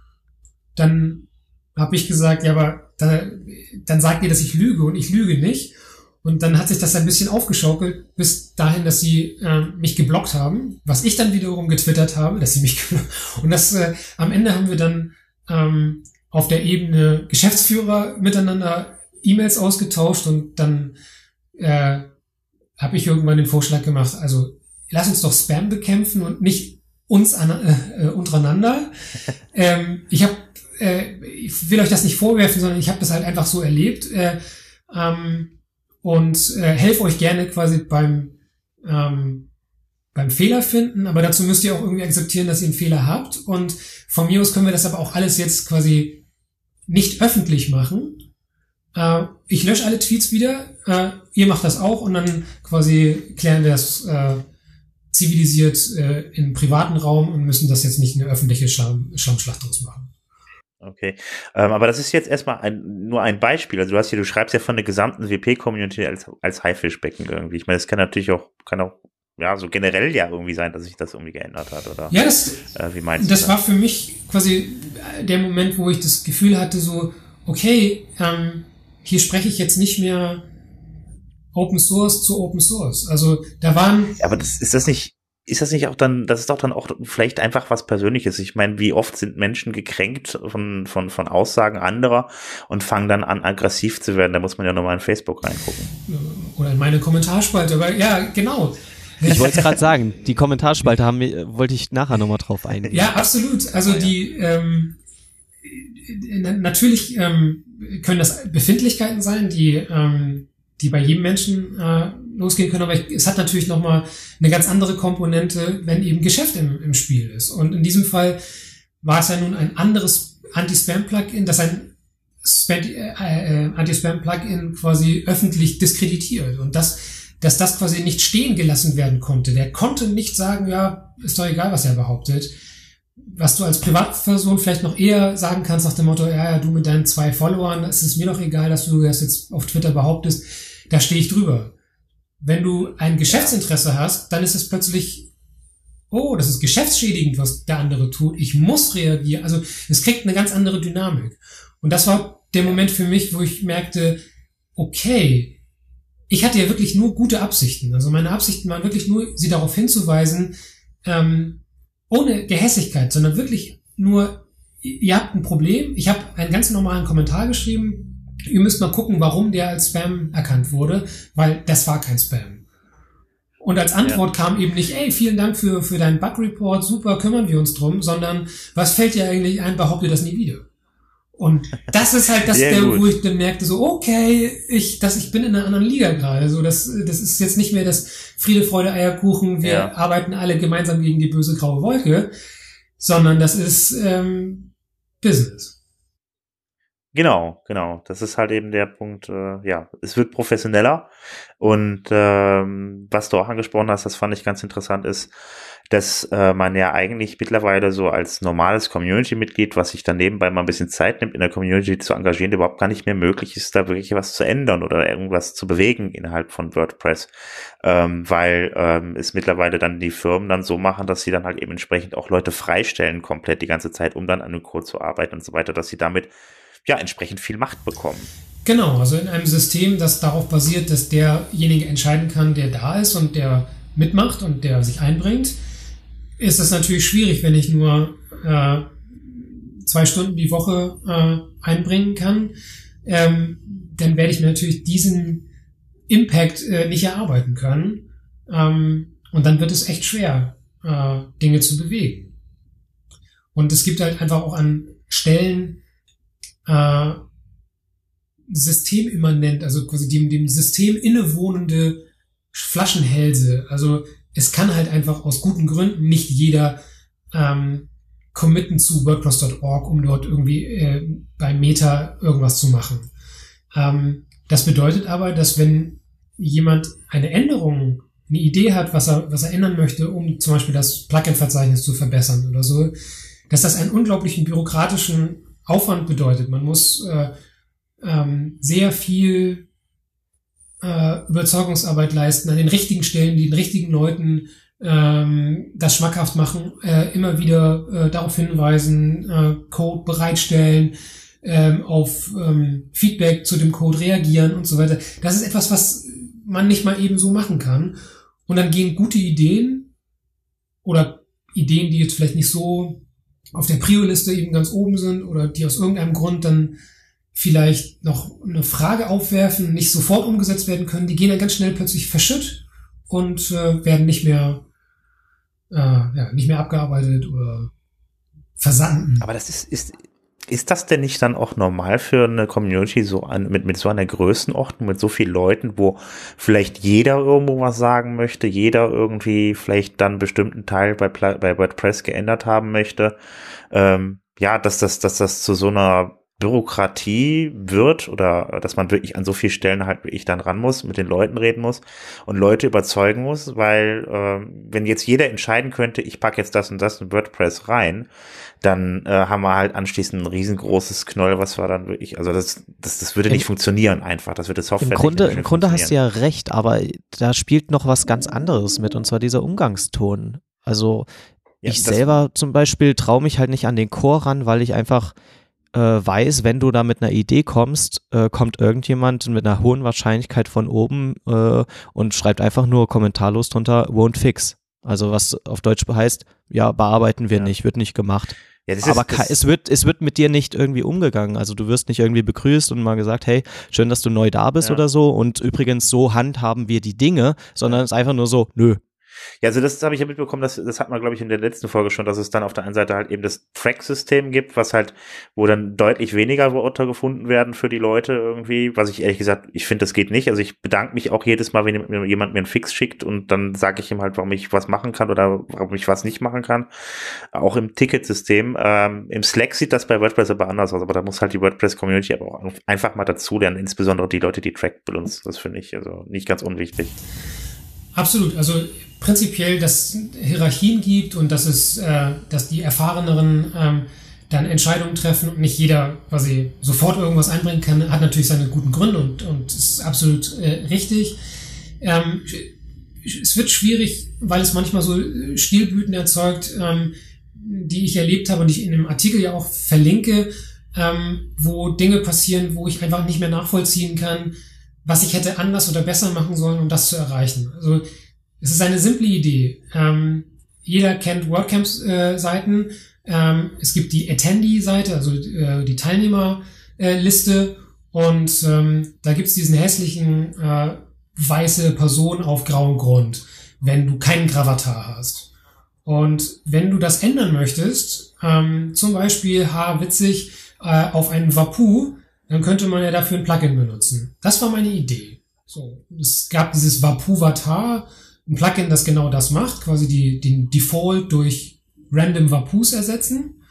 Dann habe ich gesagt, ja, aber da, dann sagt ihr, dass ich lüge und ich lüge nicht. Und dann hat sich das ein bisschen aufgeschaukelt, bis dahin, dass sie äh, mich geblockt haben, was ich dann wiederum getwittert habe, dass sie mich und das äh, am Ende haben wir dann ähm, auf der Ebene Geschäftsführer miteinander E-Mails ausgetauscht und dann äh, habe ich irgendwann den Vorschlag gemacht, also lass uns doch Spam bekämpfen und nicht uns an, äh, äh untereinander. ähm, ich habe, äh, ich will euch das nicht vorwerfen, sondern ich habe das halt einfach so erlebt. Äh, ähm, und äh, helfe euch gerne quasi beim, ähm, beim Fehler finden, aber dazu müsst ihr auch irgendwie akzeptieren, dass ihr einen Fehler habt. Und von mir aus können wir das aber auch alles jetzt quasi nicht öffentlich machen. Äh, ich lösche alle Tweets wieder, äh, ihr macht das auch und dann quasi klären wir das äh, zivilisiert äh, im privaten Raum und müssen das jetzt nicht eine öffentliche Schlamm, Schlammschlacht draus machen. Okay, ähm, aber das ist jetzt erstmal ein, nur ein Beispiel. Also du hast hier, du schreibst ja von der gesamten WP-Community als, als Haifischbecken irgendwie. Ich meine, das kann natürlich auch, kann auch, ja, so generell ja irgendwie sein, dass sich das irgendwie geändert hat, oder? Ja, das, äh, wie meinst das, das war für mich quasi der Moment, wo ich das Gefühl hatte, so, okay, ähm, hier spreche ich jetzt nicht mehr Open Source zu Open Source. Also da waren. Aber das, ist das nicht, ist das nicht auch dann, das ist doch dann auch vielleicht einfach was Persönliches. Ich meine, wie oft sind Menschen gekränkt von, von, von Aussagen anderer und fangen dann an, aggressiv zu werden? Da muss man ja nochmal in Facebook reingucken. Oder in meine Kommentarspalte, aber ja, genau. Ich wollte es gerade sagen, die Kommentarspalte haben wollte ich nachher nochmal drauf eingehen. Ja, absolut. Also die ähm, natürlich ähm, können das Befindlichkeiten sein, die ähm, die bei jedem Menschen äh, losgehen können. Aber ich, es hat natürlich nochmal eine ganz andere Komponente, wenn eben Geschäft im, im Spiel ist. Und in diesem Fall war es ja nun ein anderes Anti-Spam-Plugin, das ein äh, äh, Anti-Spam-Plugin quasi öffentlich diskreditiert. Und das, dass das quasi nicht stehen gelassen werden konnte. Der konnte nicht sagen, ja, ist doch egal, was er behauptet. Was du als Privatperson vielleicht noch eher sagen kannst nach dem Motto, ja, ja, du mit deinen zwei Followern, es ist mir doch egal, dass du das jetzt auf Twitter behauptest da stehe ich drüber. Wenn du ein Geschäftsinteresse hast, dann ist es plötzlich, oh, das ist geschäftsschädigend, was der andere tut. Ich muss reagieren. Also es kriegt eine ganz andere Dynamik. Und das war der Moment für mich, wo ich merkte, okay, ich hatte ja wirklich nur gute Absichten. Also meine Absichten waren wirklich nur, sie darauf hinzuweisen, ähm, ohne Gehässigkeit, sondern wirklich nur, ihr habt ein Problem. Ich habe einen ganz normalen Kommentar geschrieben, Ihr müsst mal gucken, warum der als Spam erkannt wurde, weil das war kein Spam. Und als Antwort ja. kam eben nicht, ey, vielen Dank für, für deinen Bug-Report, super, kümmern wir uns drum, sondern was fällt dir eigentlich ein, behaupte das nie wieder. Und das ist halt das, der, wo ich dann merkte, so, okay, ich, das, ich bin in einer anderen Liga gerade. So, das, das ist jetzt nicht mehr das Friede, Freude, Eierkuchen, wir ja. arbeiten alle gemeinsam gegen die böse graue Wolke, sondern das ist ähm, Business. Genau, genau. Das ist halt eben der Punkt, äh, ja, es wird professioneller. Und ähm, was du auch angesprochen hast, das fand ich ganz interessant, ist, dass äh, man ja eigentlich mittlerweile so als normales Community-Mitglied, was sich dann nebenbei mal ein bisschen Zeit nimmt, in der Community zu engagieren, überhaupt gar nicht mehr möglich ist, da wirklich was zu ändern oder irgendwas zu bewegen innerhalb von WordPress. Ähm, weil ähm, es mittlerweile dann die Firmen dann so machen, dass sie dann halt eben entsprechend auch Leute freistellen komplett die ganze Zeit, um dann an dem Code zu arbeiten und so weiter, dass sie damit ja entsprechend viel Macht bekommen. Genau, also in einem System, das darauf basiert, dass derjenige entscheiden kann, der da ist und der mitmacht und der sich einbringt, ist es natürlich schwierig, wenn ich nur äh, zwei Stunden die Woche äh, einbringen kann. Ähm, dann werde ich mir natürlich diesen Impact äh, nicht erarbeiten können. Ähm, und dann wird es echt schwer, äh, Dinge zu bewegen. Und es gibt halt einfach auch an Stellen, äh, systemimmanent, also quasi dem, dem System innewohnende Flaschenhälse. Also es kann halt einfach aus guten Gründen nicht jeder ähm, committen zu WordPress.org, um dort irgendwie äh, bei Meta irgendwas zu machen. Ähm, das bedeutet aber, dass wenn jemand eine Änderung, eine Idee hat, was er, was er ändern möchte, um zum Beispiel das Plugin-Verzeichnis zu verbessern oder so, dass das einen unglaublichen bürokratischen Aufwand bedeutet. Man muss äh, ähm, sehr viel äh, Überzeugungsarbeit leisten an den richtigen Stellen, den richtigen Leuten ähm, das schmackhaft machen, äh, immer wieder äh, darauf hinweisen, äh, Code bereitstellen, ähm, auf ähm, Feedback zu dem Code reagieren und so weiter. Das ist etwas, was man nicht mal eben so machen kann. Und dann gehen gute Ideen oder Ideen, die jetzt vielleicht nicht so auf der Prio-Liste eben ganz oben sind oder die aus irgendeinem Grund dann vielleicht noch eine Frage aufwerfen, nicht sofort umgesetzt werden können, die gehen dann ganz schnell plötzlich verschütt und äh, werden nicht mehr äh, ja, nicht mehr abgearbeitet oder versanden. Aber das ist, ist, ist das denn nicht dann auch normal für eine Community so an, mit, mit so einer Größenordnung, mit so vielen Leuten, wo vielleicht jeder irgendwo was sagen möchte, jeder irgendwie vielleicht dann bestimmten Teil bei, bei WordPress geändert haben möchte? Ähm, ja, dass das, dass das zu so einer Bürokratie wird oder dass man wirklich an so vielen Stellen halt wirklich dann ran muss, mit den Leuten reden muss und Leute überzeugen muss, weil äh, wenn jetzt jeder entscheiden könnte, ich packe jetzt das und das in WordPress rein, dann äh, haben wir halt anschließend ein riesengroßes Knoll, was war dann wirklich, also das, das, das würde nicht Im, funktionieren einfach, das würde Software Im Grunde, nicht Im Grunde hast du ja recht, aber da spielt noch was ganz anderes mit und zwar dieser Umgangston. Also ja, ich selber zum Beispiel traue mich halt nicht an den Chor ran, weil ich einfach äh, weiß, wenn du da mit einer Idee kommst, äh, kommt irgendjemand mit einer hohen Wahrscheinlichkeit von oben äh, und schreibt einfach nur kommentarlos drunter, won't fix. Also was auf Deutsch heißt, ja, bearbeiten wir ja. nicht, wird nicht gemacht. Ja, Aber ist, das es wird, es wird mit dir nicht irgendwie umgegangen. Also du wirst nicht irgendwie begrüßt und mal gesagt, hey, schön, dass du neu da bist ja. oder so. Und übrigens, so handhaben wir die Dinge, sondern es ist einfach nur so, nö, ja, also das habe ich ja mitbekommen, das, das hat man, glaube ich, in der letzten Folge schon, dass es dann auf der einen Seite halt eben das Track-System gibt, was halt, wo dann deutlich weniger Wörter gefunden werden für die Leute irgendwie, was ich ehrlich gesagt, ich finde, das geht nicht. Also ich bedanke mich auch jedes Mal, wenn jemand mir einen Fix schickt und dann sage ich ihm halt, warum ich was machen kann oder warum ich was nicht machen kann. Auch im Ticketsystem. Ähm, Im Slack sieht das bei WordPress aber anders aus, aber da muss halt die WordPress-Community aber auch einfach mal dazu lernen, insbesondere die Leute, die Track benutzen. Das finde ich also nicht ganz unwichtig. Absolut. Also prinzipiell, dass Hierarchien gibt und dass es, äh, dass die Erfahreneren ähm, dann Entscheidungen treffen und nicht jeder quasi sofort irgendwas einbringen kann, hat natürlich seine guten Gründe und, und ist absolut äh, richtig. Ähm, es wird schwierig, weil es manchmal so Stilblüten erzeugt, ähm, die ich erlebt habe und ich in dem Artikel ja auch verlinke, ähm, wo Dinge passieren, wo ich einfach nicht mehr nachvollziehen kann, was ich hätte anders oder besser machen sollen, um das zu erreichen. Also es ist eine simple Idee. Ähm, jeder kennt WordCamps-Seiten. Äh, ähm, es gibt die Attendee-Seite, also äh, die Teilnehmerliste. Und ähm, da gibt's diesen hässlichen äh, weiße Person auf grauem Grund, wenn du keinen Gravatar hast. Und wenn du das ändern möchtest, ähm, zum Beispiel, ha, witzig, äh, auf einen Wapu, dann könnte man ja dafür ein Plugin benutzen. Das war meine Idee. So, es gab dieses Vapuvatar, ein Plugin, das genau das macht, quasi die, den Default durch random Vapus ersetzen.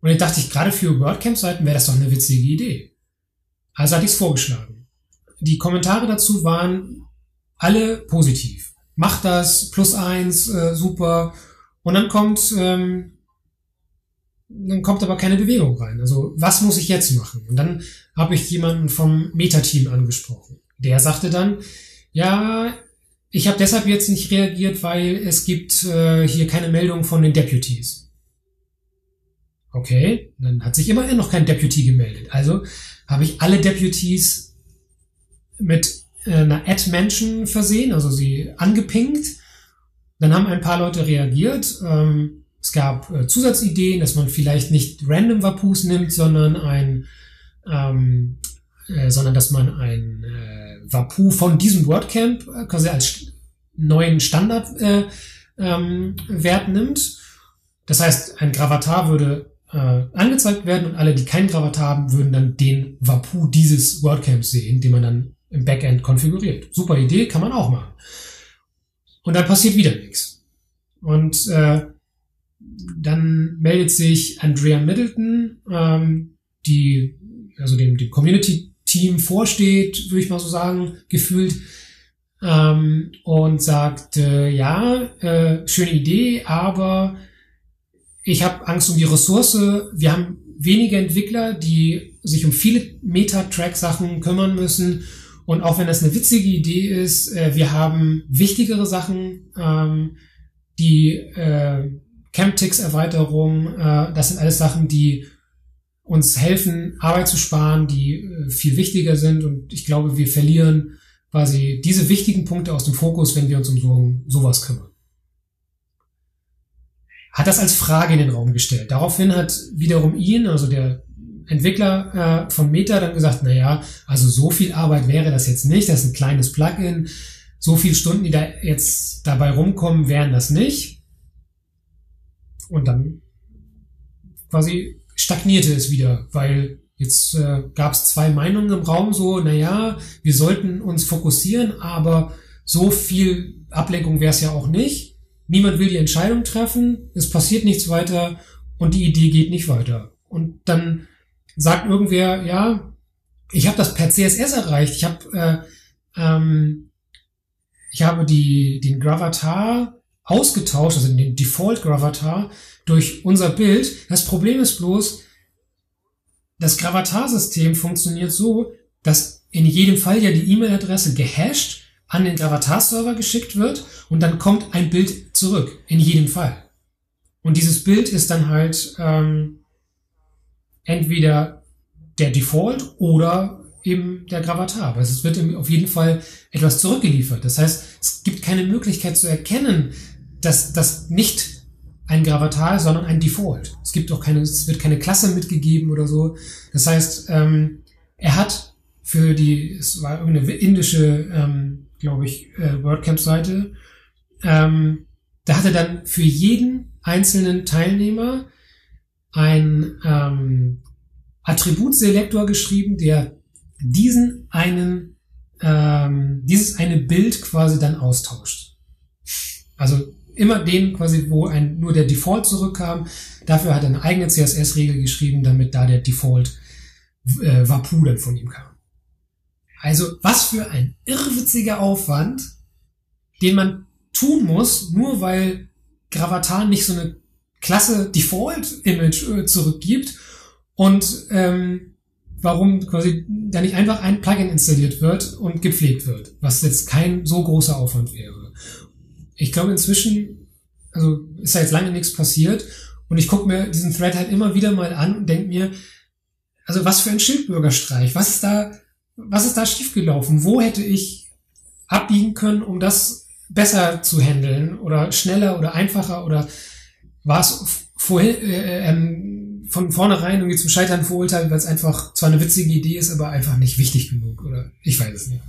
Und dann dachte ich, gerade für WordCamp-Seiten wäre das doch eine witzige Idee. Also hatte ich es vorgeschlagen. Die Kommentare dazu waren alle positiv. Mach das, plus eins, äh, super. Und dann kommt ähm, dann kommt aber keine Bewegung rein. Also was muss ich jetzt machen? Und dann habe ich jemanden vom Meta-Team angesprochen. Der sagte dann, ja, ich habe deshalb jetzt nicht reagiert, weil es gibt äh, hier keine Meldung von den Deputies. Okay, dann hat sich immerhin noch kein Deputy gemeldet. Also habe ich alle Deputies mit äh, einer Ad-Mention versehen, also sie angepinkt. Dann haben ein paar Leute reagiert. Ähm, es gab äh, Zusatzideen, dass man vielleicht nicht random Vapus nimmt, sondern ein, ähm, äh, sondern dass man ein äh, Vapu von diesem WordCamp äh, quasi als neuen Standardwert äh, ähm, Wert nimmt. Das heißt, ein Gravatar würde äh, angezeigt werden und alle, die kein Gravatar haben, würden dann den Vapu dieses WordCamps sehen, den man dann im Backend konfiguriert. Super Idee, kann man auch machen. Und dann passiert wieder nichts. Und äh, dann meldet sich Andrea Middleton, ähm, die, also dem, dem Community Team vorsteht, würde ich mal so sagen, gefühlt, ähm, und sagt, äh, ja, äh, schöne Idee, aber ich habe Angst um die Ressource. Wir haben wenige Entwickler, die sich um viele Meta-Track-Sachen kümmern müssen. Und auch wenn das eine witzige Idee ist, äh, wir haben wichtigere Sachen, ähm, die äh, Camtix-Erweiterung, äh, das sind alles Sachen, die uns helfen, Arbeit zu sparen, die äh, viel wichtiger sind. Und ich glaube, wir verlieren quasi diese wichtigen Punkte aus dem Fokus, wenn wir uns um so, sowas kümmern. Hat das als Frage in den Raum gestellt. Daraufhin hat wiederum ihn, also der Entwickler äh, von Meta, dann gesagt, na ja, also so viel Arbeit wäre das jetzt nicht. Das ist ein kleines Plugin. So viele Stunden, die da jetzt dabei rumkommen, wären das nicht. Und dann quasi stagnierte es wieder, weil Jetzt äh, gab es zwei Meinungen im Raum, so, naja, wir sollten uns fokussieren, aber so viel Ablenkung wäre es ja auch nicht. Niemand will die Entscheidung treffen, es passiert nichts weiter und die Idee geht nicht weiter. Und dann sagt irgendwer, ja, ich habe das per CSS erreicht, ich habe äh, ähm, ich habe die, den Gravatar ausgetauscht, also den Default Gravatar, durch unser Bild. Das Problem ist bloß, das Gravatar-System funktioniert so, dass in jedem Fall ja die E-Mail-Adresse gehasht an den Gravatar-Server geschickt wird und dann kommt ein Bild zurück. In jedem Fall. Und dieses Bild ist dann halt ähm, entweder der Default oder eben der Gravatar. Aber es wird auf jeden Fall etwas zurückgeliefert. Das heißt, es gibt keine Möglichkeit zu erkennen, dass das nicht ein Gravatar, sondern ein Default. Es gibt auch keine, es wird keine Klasse mitgegeben oder so. Das heißt, ähm, er hat für die, es war irgendeine indische, ähm, glaube ich, äh, WordCamp-Seite, ähm, da hat er dann für jeden einzelnen Teilnehmer ein ähm, Attributselektor geschrieben, der diesen einen, ähm, dieses eine Bild quasi dann austauscht. Also immer den quasi, wo ein, nur der Default zurückkam. Dafür hat er eine eigene CSS-Regel geschrieben, damit da der Default äh, Wapu dann von ihm kam. Also was für ein irrwitziger Aufwand, den man tun muss, nur weil Gravatar nicht so eine klasse Default-Image äh, zurückgibt und ähm, warum quasi da nicht einfach ein Plugin installiert wird und gepflegt wird, was jetzt kein so großer Aufwand wäre ich glaube inzwischen, also ist da jetzt lange nichts passiert und ich gucke mir diesen Thread halt immer wieder mal an und denke mir, also was für ein Schildbürgerstreich, was ist da, was ist da schiefgelaufen? Wo hätte ich abbiegen können, um das besser zu handeln oder schneller oder einfacher oder war es vorher, äh, ähm, von vornherein irgendwie zum Scheitern verurteilt, weil es einfach zwar eine witzige Idee ist, aber einfach nicht wichtig genug oder ich weiß es nicht.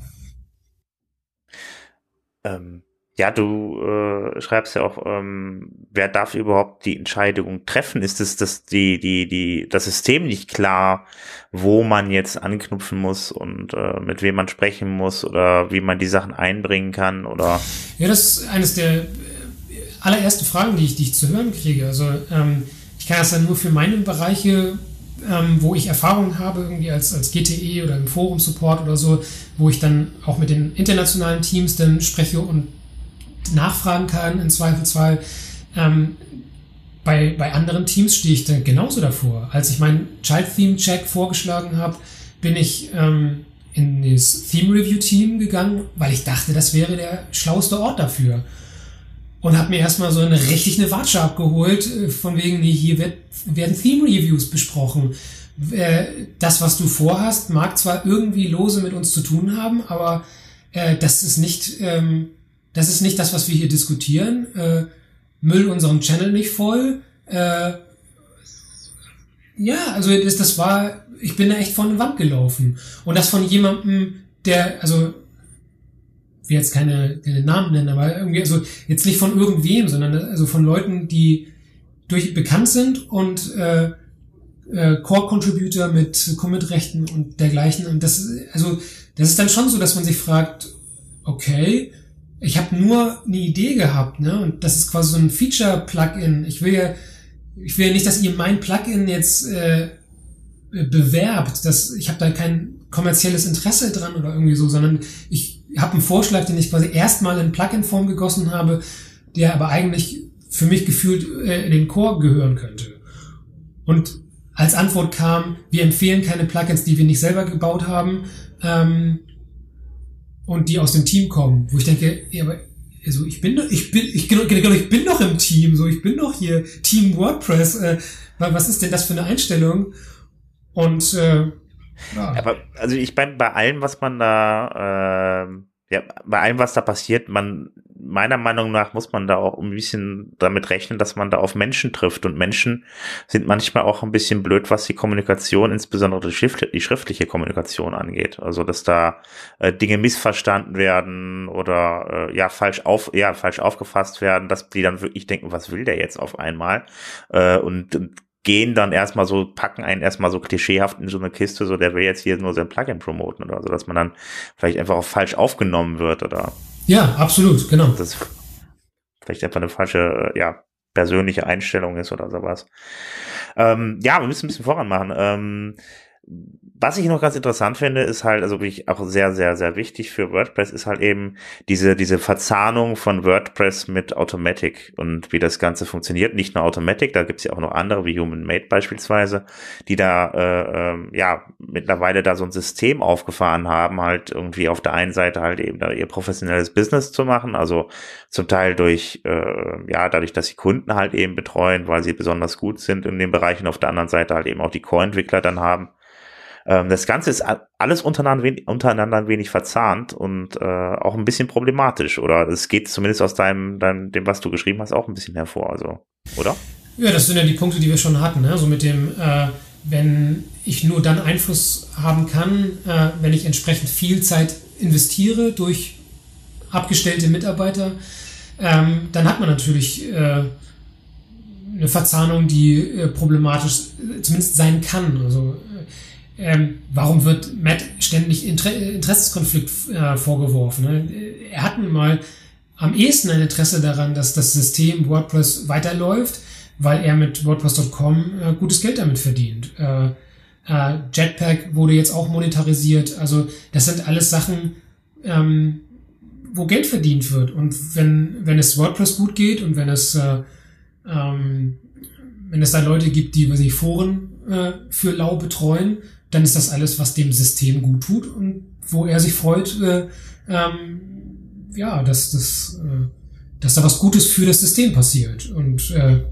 Ähm, ja, du äh, schreibst ja auch, ähm, wer darf überhaupt die Entscheidung treffen? Ist es das, die, die, die, das System nicht klar, wo man jetzt anknüpfen muss und äh, mit wem man sprechen muss oder wie man die Sachen einbringen kann? Oder? Ja, das ist eines der äh, allerersten Fragen, die ich, die ich zu hören kriege. Also ähm, ich kann das dann nur für meine Bereiche ähm, wo ich Erfahrungen habe, irgendwie als, als GTE oder im Forum-Support oder so, wo ich dann auch mit den internationalen Teams dann spreche und nachfragen kann, im Zweifelsfall. Ähm, bei, bei anderen Teams stehe ich dann genauso davor. Als ich meinen Child-Theme-Check vorgeschlagen habe, bin ich ähm, in das Theme-Review-Team gegangen, weil ich dachte, das wäre der schlauste Ort dafür. Und habe mir erstmal so eine richtig eine Watsche abgeholt, äh, von wegen, nee, hier wird, werden Theme-Reviews besprochen. Äh, das, was du vorhast, mag zwar irgendwie lose mit uns zu tun haben, aber äh, das ist nicht ähm, das ist nicht das, was wir hier diskutieren. Äh, Müll unseren Channel nicht voll. Äh, ja, also das, das war, ich bin da echt vor eine Wand gelaufen. Und das von jemandem, der, also, ich will jetzt keine, keine Namen nennen, aber irgendwie, also jetzt nicht von irgendwem, sondern also von Leuten, die durch bekannt sind und äh, äh, Core-Contributor mit Commit-Rechten und dergleichen. Und das, also, das ist dann schon so, dass man sich fragt, okay, ich habe nur eine Idee gehabt, ne? Und das ist quasi so ein Feature-Plugin. Ich will ja, ich will ja nicht, dass ihr mein Plugin jetzt äh, bewerbt. Das, ich habe da kein kommerzielles Interesse dran oder irgendwie so, sondern ich habe einen Vorschlag, den ich quasi erstmal in Plugin-Form gegossen habe, der aber eigentlich für mich gefühlt äh, in den Core gehören könnte. Und als Antwort kam, wir empfehlen keine Plugins, die wir nicht selber gebaut haben ähm, und die aus dem Team kommen. Wo ich denke, ja, aber also ich bin doch, ich bin, ich, genau, genau, ich bin doch im Team, so ich bin doch hier Team WordPress. Äh, was ist denn das für eine Einstellung? Und äh, ja. Aber also ich meine, bei allem, was man da, äh, ja, bei allem, was da passiert, man meiner Meinung nach muss man da auch ein bisschen damit rechnen, dass man da auf Menschen trifft. Und Menschen sind manchmal auch ein bisschen blöd, was die Kommunikation, insbesondere die, Schrift, die schriftliche Kommunikation angeht. Also dass da äh, Dinge missverstanden werden oder äh, ja falsch auf ja falsch aufgefasst werden, dass die dann wirklich denken, was will der jetzt auf einmal? Äh, und, und gehen dann erstmal so, packen einen erstmal so klischeehaft in so eine Kiste, so der will jetzt hier nur sein Plugin promoten oder so, dass man dann vielleicht einfach auch falsch aufgenommen wird oder ja, absolut, genau. Das vielleicht einfach eine falsche, ja, persönliche Einstellung ist oder sowas. Ähm, ja, wir müssen ein bisschen voran machen. Ähm, was ich noch ganz interessant finde, ist halt, also wirklich auch sehr, sehr, sehr wichtig für WordPress, ist halt eben diese, diese Verzahnung von WordPress mit Automatic und wie das Ganze funktioniert. Nicht nur Automatic, da gibt's ja auch noch andere, wie Human Made beispielsweise, die da, äh, äh, ja, mittlerweile da so ein System aufgefahren haben, halt irgendwie auf der einen Seite halt eben da ihr professionelles Business zu machen, also zum Teil durch, äh, ja, dadurch, dass sie Kunden halt eben betreuen, weil sie besonders gut sind in den Bereichen, auf der anderen Seite halt eben auch die Core-Entwickler dann haben ähm, das Ganze ist alles untereinander, untereinander ein wenig verzahnt und äh, auch ein bisschen problematisch. Oder es geht zumindest aus deinem, deinem, dem, was du geschrieben hast, auch ein bisschen hervor. Also, oder? Ja, das sind ja die Punkte, die wir schon hatten. Ne? So mit dem, äh, wenn ich nur dann Einfluss haben kann, äh, wenn ich entsprechend viel Zeit investiere durch abgestellte Mitarbeiter, ähm, dann hat man natürlich äh, eine Verzahnung, die äh, problematisch äh, zumindest sein kann. Also ähm, warum wird Matt ständig Inter Interessenskonflikt äh, vorgeworfen? Ne? Er hat nun mal am ehesten ein Interesse daran, dass das System WordPress weiterläuft, weil er mit WordPress.com äh, gutes Geld damit verdient. Äh, äh, Jetpack wurde jetzt auch monetarisiert. Also das sind alles Sachen, ähm, wo Geld verdient wird. Und wenn, wenn es WordPress gut geht und wenn es, äh, ähm, wenn es da Leute gibt, die sich Foren äh, für lau betreuen, dann ist das alles, was dem System gut tut und wo er sich freut, äh, ähm, ja, dass, dass, äh, dass da was Gutes für das System passiert. Und äh,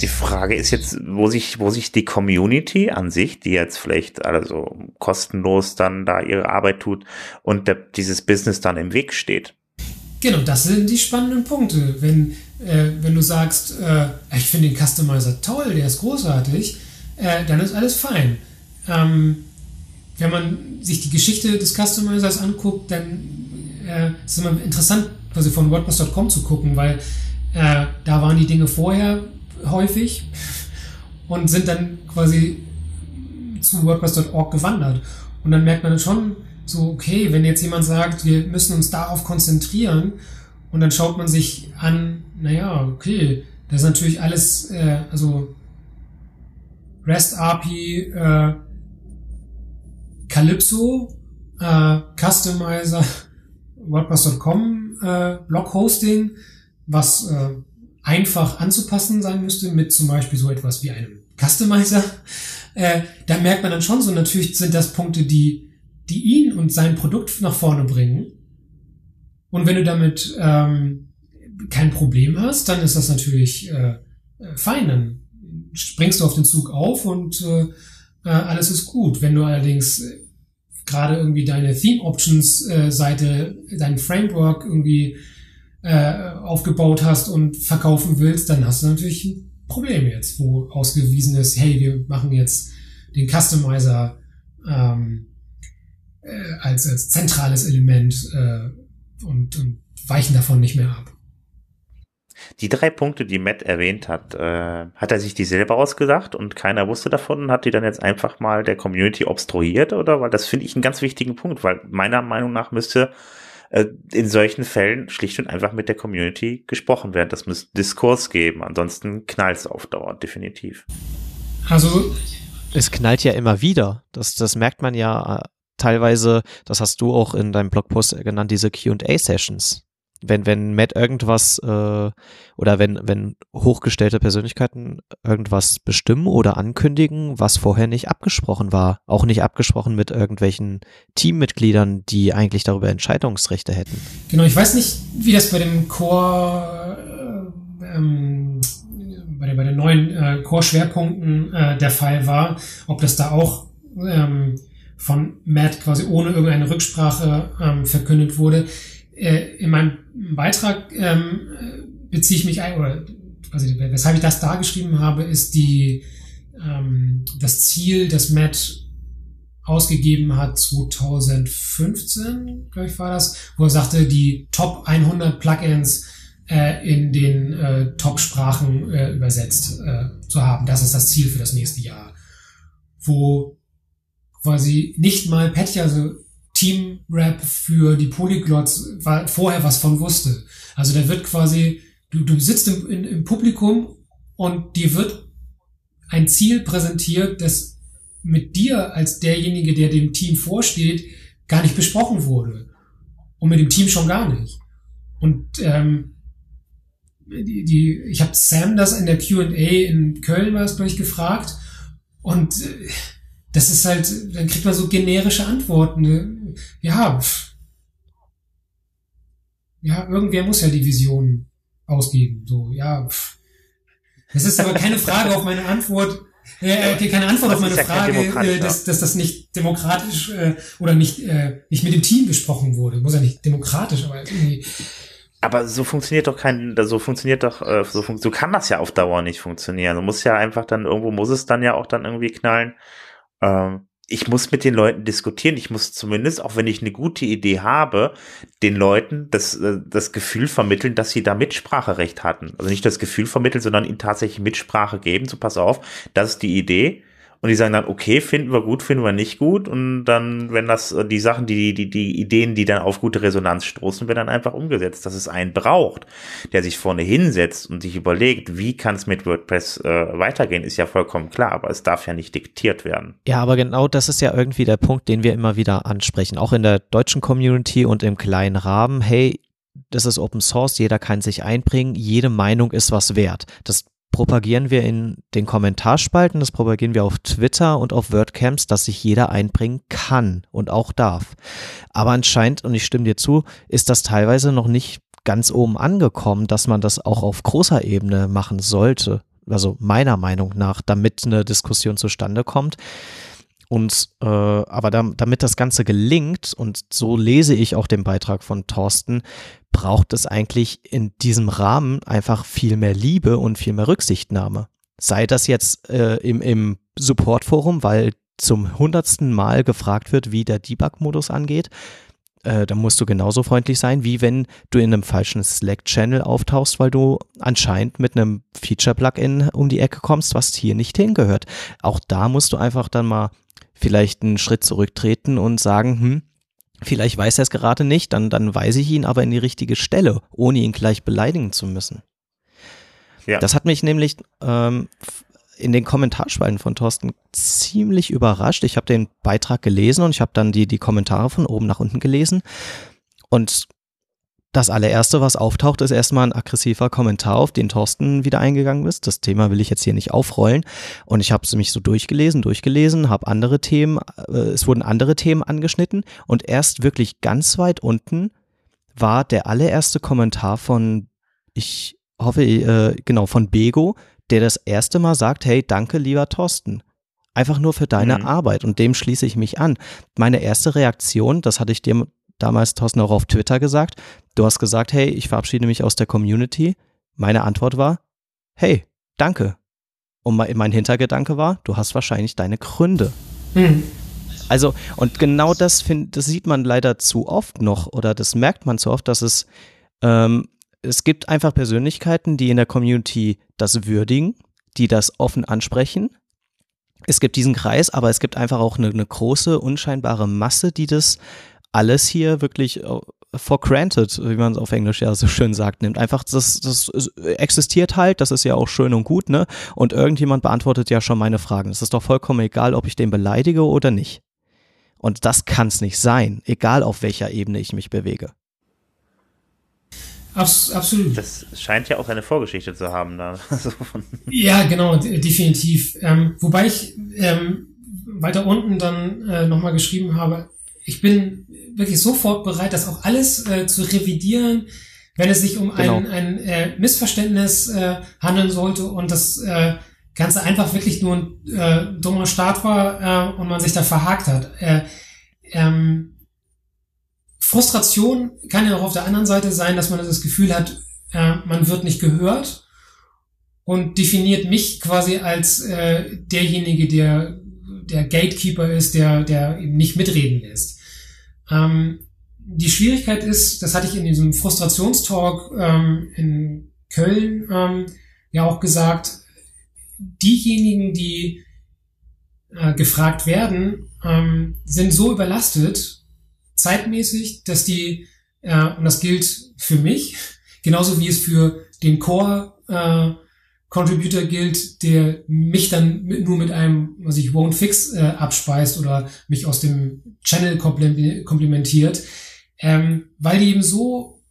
die Frage ist jetzt, wo sich, wo sich die Community an sich, die jetzt vielleicht also kostenlos dann da ihre Arbeit tut und der, dieses Business dann im Weg steht. Genau, das sind die spannenden Punkte. Wenn, äh, wenn du sagst, äh, ich finde den Customizer toll, der ist großartig, äh, dann ist alles fein. Ähm, wenn man sich die Geschichte des Customizers anguckt, dann äh, ist es immer interessant, quasi von WordPress.com zu gucken, weil äh, da waren die Dinge vorher häufig und sind dann quasi zu WordPress.org gewandert. Und dann merkt man schon so, okay, wenn jetzt jemand sagt, wir müssen uns darauf konzentrieren und dann schaut man sich an, naja, okay, das ist natürlich alles, äh, also REST API, äh, Calypso, äh, Customizer, WordPress.com, äh, Blog-Hosting, was äh, einfach anzupassen sein müsste mit zum Beispiel so etwas wie einem Customizer. Äh, da merkt man dann schon so, natürlich sind das Punkte, die, die ihn und sein Produkt nach vorne bringen. Und wenn du damit ähm, kein Problem hast, dann ist das natürlich äh, äh fein. Dann springst du auf den Zug auf und äh, äh, alles ist gut. Wenn du allerdings äh, gerade irgendwie deine Theme Options äh, Seite, dein Framework irgendwie äh, aufgebaut hast und verkaufen willst, dann hast du natürlich ein Problem jetzt, wo ausgewiesen ist, hey, wir machen jetzt den Customizer ähm, äh, als, als zentrales Element äh, und, und weichen davon nicht mehr ab. Die drei Punkte, die Matt erwähnt hat, äh, hat er sich die selber ausgedacht und keiner wusste davon und hat die dann jetzt einfach mal der Community obstruiert oder? Weil das finde ich einen ganz wichtigen Punkt, weil meiner Meinung nach müsste äh, in solchen Fällen schlicht und einfach mit der Community gesprochen werden. Das muss Diskurs geben, ansonsten knallt es auf Dauer, definitiv. Also es knallt ja immer wieder. Das, das merkt man ja teilweise, das hast du auch in deinem Blogpost genannt, diese QA-Sessions. Wenn, wenn Matt irgendwas äh, oder wenn, wenn hochgestellte Persönlichkeiten irgendwas bestimmen oder ankündigen, was vorher nicht abgesprochen war, auch nicht abgesprochen mit irgendwelchen Teammitgliedern, die eigentlich darüber Entscheidungsrechte hätten. Genau, ich weiß nicht, wie das bei dem Core äh, ähm, bei, den, bei den neuen äh, Core-Schwerpunkten äh, der Fall war, ob das da auch ähm, von Matt quasi ohne irgendeine Rücksprache ähm, verkündet wurde. Äh, in meinem Beitrag ähm, beziehe ich mich ein, oder quasi, weshalb ich das da geschrieben habe, ist die ähm, das Ziel, das Matt ausgegeben hat 2015, glaube ich, war das, wo er sagte, die Top 100 Plugins äh, in den äh, Top-Sprachen äh, übersetzt äh, zu haben. Das ist das Ziel für das nächste Jahr. Wo quasi nicht mal Petya, also Team-Rap für die Polyglots war, vorher was von wusste. Also da wird quasi, du, du sitzt im, in, im Publikum und dir wird ein Ziel präsentiert, das mit dir als derjenige, der dem Team vorsteht, gar nicht besprochen wurde. Und mit dem Team schon gar nicht. Und ähm, die, die, ich habe Sam das in der QA in Köln war es, glaube. Und äh, das ist halt, dann kriegt man so generische Antworten. Ne? Ja, pff. ja, irgendwer muss ja die Vision ausgeben. So, ja, pff. das ist aber keine Frage auf meine Antwort. Äh, okay, keine Antwort auf meine ja Frage, äh, dass, dass das nicht demokratisch äh, oder nicht, äh, nicht mit dem Team besprochen wurde. Muss ja nicht demokratisch, aber irgendwie aber so funktioniert doch kein, so funktioniert doch, äh, so, fun so kann das ja auf Dauer nicht funktionieren. Du musst ja einfach dann, irgendwo muss es dann ja auch dann irgendwie knallen. Ähm, ich muss mit den Leuten diskutieren. Ich muss zumindest, auch wenn ich eine gute Idee habe, den Leuten das, äh, das Gefühl vermitteln, dass sie da Mitspracherecht hatten. Also nicht das Gefühl vermitteln, sondern ihnen tatsächlich Mitsprache geben. So, pass auf, das ist die Idee und die sagen dann, okay, finden wir gut, finden wir nicht gut und dann, wenn das äh, die Sachen, die, die, die Ideen, die dann auf gute Resonanz stoßen, werden dann einfach umgesetzt. Dass es einen braucht, der sich vorne hinsetzt und sich überlegt, wie kann es mit WordPress äh, weitergehen, ist ja vollkommen klar, aber es darf ja nicht diktiert werden. Ja, aber genau das ist ja irgendwie der Punkt, den wir immer wieder ansprechen, auch in der deutschen Community und im kleinen Rahmen. Hey, das ist Open Source, jeder kann sich einbringen, jede Meinung ist was wert. Das propagieren wir in den Kommentarspalten, das propagieren wir auf Twitter und auf WordCamps, dass sich jeder einbringen kann und auch darf. Aber anscheinend, und ich stimme dir zu, ist das teilweise noch nicht ganz oben angekommen, dass man das auch auf großer Ebene machen sollte. Also meiner Meinung nach, damit eine Diskussion zustande kommt. Und äh, aber da, damit das Ganze gelingt, und so lese ich auch den Beitrag von Thorsten, braucht es eigentlich in diesem Rahmen einfach viel mehr Liebe und viel mehr Rücksichtnahme. Sei das jetzt äh, im, im Support-Forum, weil zum hundertsten Mal gefragt wird, wie der Debug-Modus angeht, äh, dann musst du genauso freundlich sein, wie wenn du in einem falschen Slack-Channel auftauchst, weil du anscheinend mit einem Feature-Plugin um die Ecke kommst, was hier nicht hingehört. Auch da musst du einfach dann mal vielleicht einen Schritt zurücktreten und sagen, hm, vielleicht weiß er es gerade nicht, dann, dann weise ich ihn aber in die richtige Stelle, ohne ihn gleich beleidigen zu müssen. Ja. Das hat mich nämlich ähm, in den Kommentarspalten von Thorsten ziemlich überrascht. Ich habe den Beitrag gelesen und ich habe dann die, die Kommentare von oben nach unten gelesen. Und das allererste, was auftaucht, ist erstmal ein aggressiver Kommentar, auf den Thorsten wieder eingegangen ist. Das Thema will ich jetzt hier nicht aufrollen. Und ich habe es mich so durchgelesen, durchgelesen, habe andere Themen, äh, es wurden andere Themen angeschnitten und erst wirklich ganz weit unten war der allererste Kommentar von, ich hoffe, äh, genau, von Bego, der das erste Mal sagt, hey, danke, lieber Thorsten. Einfach nur für deine mhm. Arbeit und dem schließe ich mich an. Meine erste Reaktion, das hatte ich dir damals Thorsten auch auf Twitter gesagt. Du hast gesagt, hey, ich verabschiede mich aus der Community. Meine Antwort war, hey, danke. Und mein Hintergedanke war, du hast wahrscheinlich deine Gründe. Hm. Also, und genau das, find, das sieht man leider zu oft noch oder das merkt man zu oft, dass es, ähm, es gibt einfach Persönlichkeiten, die in der Community das würdigen, die das offen ansprechen. Es gibt diesen Kreis, aber es gibt einfach auch eine, eine große, unscheinbare Masse, die das alles hier wirklich äh, for granted, wie man es auf Englisch ja so schön sagt, nimmt. Einfach, das, das existiert halt, das ist ja auch schön und gut, ne? Und irgendjemand beantwortet ja schon meine Fragen. Es ist doch vollkommen egal, ob ich den beleidige oder nicht. Und das kann es nicht sein, egal auf welcher Ebene ich mich bewege. Abs absolut. Das scheint ja auch eine Vorgeschichte zu haben. Da. Ja, genau, definitiv. Ähm, wobei ich ähm, weiter unten dann äh, nochmal geschrieben habe, ich bin wirklich sofort bereit, das auch alles äh, zu revidieren, wenn es sich um genau. ein, ein äh, Missverständnis äh, handeln sollte und das äh, Ganze einfach wirklich nur ein äh, dummer Start war äh, und man sich da verhakt hat. Äh, ähm, Frustration kann ja auch auf der anderen Seite sein, dass man das Gefühl hat, äh, man wird nicht gehört und definiert mich quasi als äh, derjenige, der der Gatekeeper ist, der der eben nicht mitreden lässt. Ähm, die Schwierigkeit ist, das hatte ich in diesem Frustrationstalk ähm, in Köln ähm, ja auch gesagt, diejenigen, die äh, gefragt werden, ähm, sind so überlastet, zeitmäßig, dass die, äh, und das gilt für mich, genauso wie es für den Core äh, Contributor gilt, der mich dann mit, nur mit einem, was ich won't fix äh, abspeist oder mich aus dem Channel komplimentiert, ähm, weil die eben so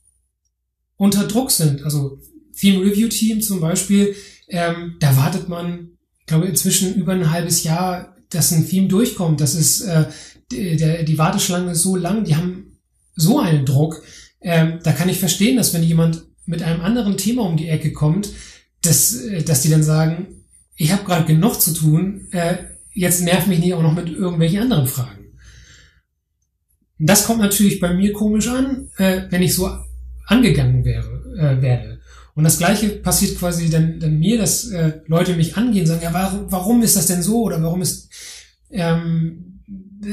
unter Druck sind. Also Theme Review Team zum Beispiel, ähm, da wartet man, ich glaube, inzwischen über ein halbes Jahr, dass ein Theme durchkommt. Das ist, äh, der, die Warteschlange ist so lang, die haben so einen Druck. Ähm, da kann ich verstehen, dass wenn jemand mit einem anderen Thema um die Ecke kommt, dass, äh, dass die dann sagen, ich habe gerade genug zu tun, äh, jetzt nerv mich nicht auch noch mit irgendwelchen anderen Fragen. Das kommt natürlich bei mir komisch an, äh, wenn ich so angegangen wäre, äh, werde. Und das gleiche passiert quasi dann, dann mir, dass äh, Leute mich angehen, sagen, ja, warum, warum ist das denn so? Oder warum ist ähm,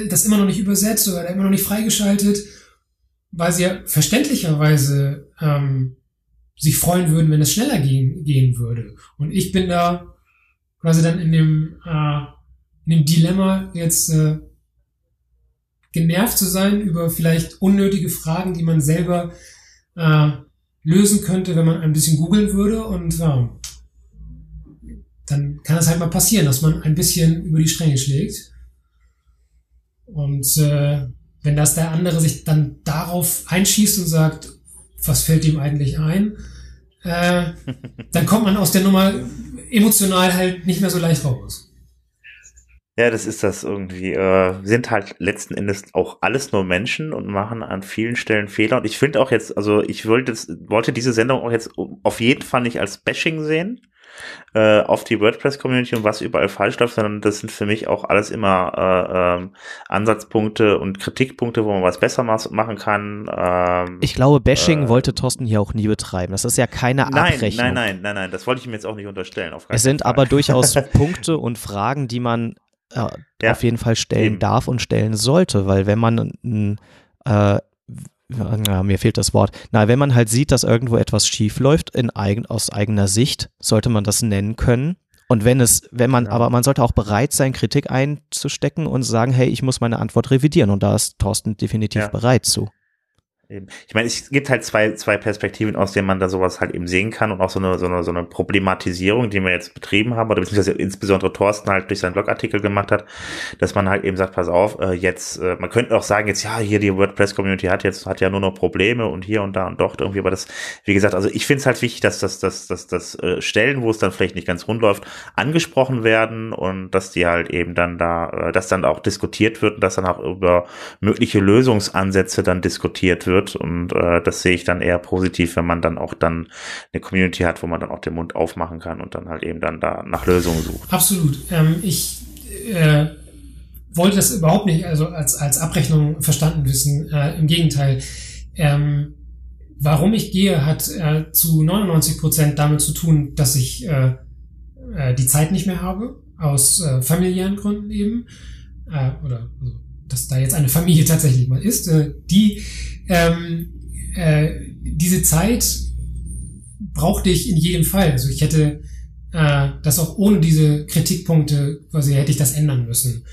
das immer noch nicht übersetzt oder immer noch nicht freigeschaltet? Weil sie ja verständlicherweise ähm, sich freuen würden, wenn es schneller gehen, gehen würde. Und ich bin da quasi dann in dem, äh, in dem Dilemma, jetzt äh, genervt zu sein über vielleicht unnötige Fragen, die man selber äh, lösen könnte, wenn man ein bisschen googeln würde. Und ja, dann kann es halt mal passieren, dass man ein bisschen über die Stränge schlägt. Und äh, wenn das der andere sich dann darauf einschießt und sagt, was fällt ihm eigentlich ein, äh, dann kommt man aus der Nummer emotional halt nicht mehr so leicht raus. Ja, das ist das irgendwie. Äh, sind halt letzten Endes auch alles nur Menschen und machen an vielen Stellen Fehler. Und ich finde auch jetzt, also ich wollte, wollte diese Sendung auch jetzt auf jeden Fall nicht als Bashing sehen äh, auf die WordPress-Community und was überall falsch läuft, sondern das sind für mich auch alles immer äh, ähm, Ansatzpunkte und Kritikpunkte, wo man was besser machen kann. Ähm, ich glaube, Bashing äh, wollte Thorsten hier auch nie betreiben. Das ist ja keine nein, Abrechnung. Nein, nein, nein, nein, das wollte ich ihm jetzt auch nicht unterstellen. es sind Fall. aber durchaus Punkte und Fragen, die man äh, ja, auf jeden Fall stellen eben. darf und stellen sollte, weil wenn man äh, ja, mir fehlt das Wort. Na, wenn man halt sieht, dass irgendwo etwas schief läuft in eigen, aus eigener Sicht, sollte man das nennen können. Und wenn es, wenn man, ja. aber man sollte auch bereit sein, Kritik einzustecken und sagen, hey, ich muss meine Antwort revidieren. Und da ist Thorsten definitiv ja. bereit zu. Ich meine, es gibt halt zwei, zwei Perspektiven, aus denen man da sowas halt eben sehen kann und auch so eine, so eine, so eine Problematisierung, die wir jetzt betrieben haben, oder beziehungsweise insbesondere Thorsten halt durch seinen Blogartikel gemacht hat, dass man halt eben sagt, pass auf, äh, jetzt, äh, man könnte auch sagen, jetzt, ja, hier die WordPress-Community hat jetzt, hat ja nur noch Probleme und hier und da und dort irgendwie, aber das, wie gesagt, also ich finde es halt wichtig, dass das, dass, dass, dass äh, Stellen, wo es dann vielleicht nicht ganz rund läuft, angesprochen werden und dass die halt eben dann da, äh, dass dann auch diskutiert wird und dass dann auch über mögliche Lösungsansätze dann diskutiert wird wird. Und äh, das sehe ich dann eher positiv, wenn man dann auch dann eine Community hat, wo man dann auch den Mund aufmachen kann und dann halt eben dann da nach Lösungen sucht. Absolut. Ähm, ich äh, wollte das überhaupt nicht also als, als Abrechnung verstanden wissen. Äh, Im Gegenteil. Ähm, warum ich gehe, hat äh, zu 99 Prozent damit zu tun, dass ich äh, äh, die Zeit nicht mehr habe, aus äh, familiären Gründen eben. Äh, oder also, dass da jetzt eine Familie tatsächlich mal ist, äh, die ähm, äh, diese Zeit brauchte ich in jedem Fall. Also ich hätte äh, das auch ohne diese Kritikpunkte quasi hätte ich das ändern müssen.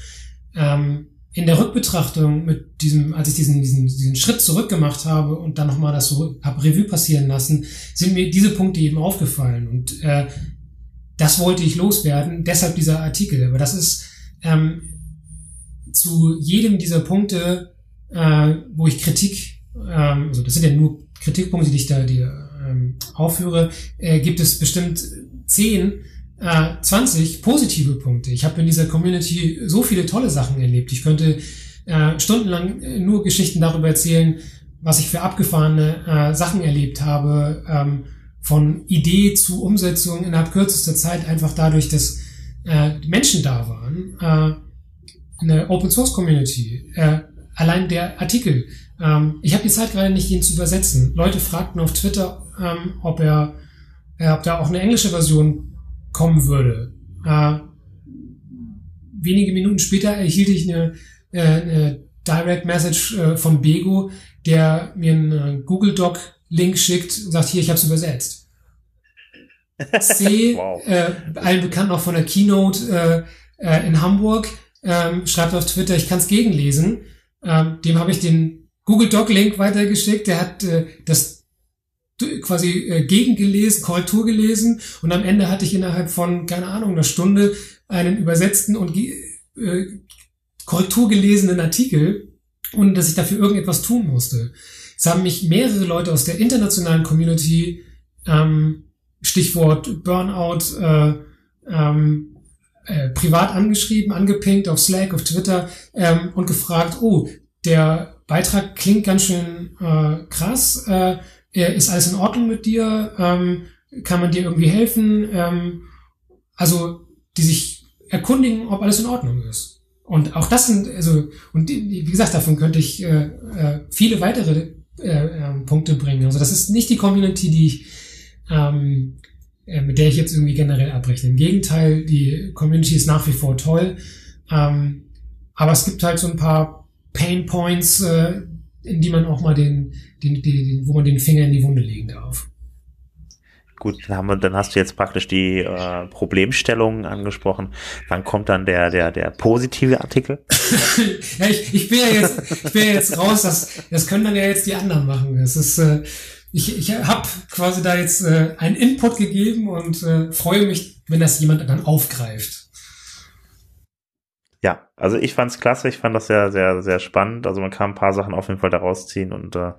Ähm, in der Rückbetrachtung mit diesem, als ich diesen, diesen, diesen Schritt zurückgemacht habe und dann nochmal das so hab Revue passieren lassen, sind mir diese Punkte eben aufgefallen und äh, das wollte ich loswerden, deshalb dieser Artikel. Aber das ist ähm, zu jedem dieser Punkte, äh, wo ich Kritik, ähm, also das sind ja nur Kritikpunkte, die ich da dir ähm, aufführe, äh, gibt es bestimmt 10, äh, 20 positive Punkte. Ich habe in dieser Community so viele tolle Sachen erlebt. Ich könnte äh, stundenlang äh, nur Geschichten darüber erzählen, was ich für abgefahrene äh, Sachen erlebt habe, ähm, von Idee zu Umsetzung innerhalb kürzester Zeit, einfach dadurch, dass äh, Menschen da waren. Äh, eine Open Source Community, äh, allein der Artikel. Ähm, ich habe die Zeit gerade nicht, ihn zu übersetzen. Leute fragten auf Twitter, ähm, ob er, äh, ob da auch eine englische Version kommen würde. Äh, wenige Minuten später erhielt ich eine, äh, eine Direct Message äh, von Bego, der mir einen äh, Google Doc Link schickt und sagt, hier, ich habe es übersetzt. C, wow. äh, allen bekannt auch von der Keynote äh, äh, in Hamburg, ähm, schreibt auf Twitter, ich kann es gegenlesen. Ähm, dem habe ich den Google Doc Link weitergeschickt. Der hat äh, das quasi äh, gegengelesen, Korrektur gelesen und am Ende hatte ich innerhalb von, keine Ahnung, einer Stunde einen übersetzten und äh, Korrektur gelesenen Artikel, ohne dass ich dafür irgendetwas tun musste. Es haben mich mehrere Leute aus der internationalen Community, ähm, Stichwort Burnout, äh, ähm, äh, privat angeschrieben, angepinkt auf Slack, auf Twitter ähm, und gefragt, oh, der Beitrag klingt ganz schön äh, krass, äh, ist alles in Ordnung mit dir, ähm, kann man dir irgendwie helfen, ähm, also die sich erkundigen, ob alles in Ordnung ist. Und auch das sind, also, und wie gesagt, davon könnte ich äh, äh, viele weitere äh, äh, Punkte bringen. Also das ist nicht die Community, die ich, ähm, äh, mit der ich jetzt irgendwie generell abrechne. Im Gegenteil, die Community ist nach wie vor toll. Ähm, aber es gibt halt so ein paar Pain Points, äh, in die man auch mal den, den, den, wo man den Finger in die Wunde legen darf. Gut, dann, haben wir, dann hast du jetzt praktisch die äh, Problemstellungen angesprochen. Wann kommt dann der, der, der positive Artikel? ja, ich, ich bin ja jetzt, ich bin ja jetzt raus, das, das können dann ja jetzt die anderen machen. Das ist, äh, ich, ich habe quasi da jetzt äh, einen Input gegeben und äh, freue mich, wenn das jemand dann aufgreift. Ja, also ich fand's klasse, ich fand das sehr, sehr, sehr spannend. Also man kann ein paar Sachen auf jeden Fall daraus ziehen und äh,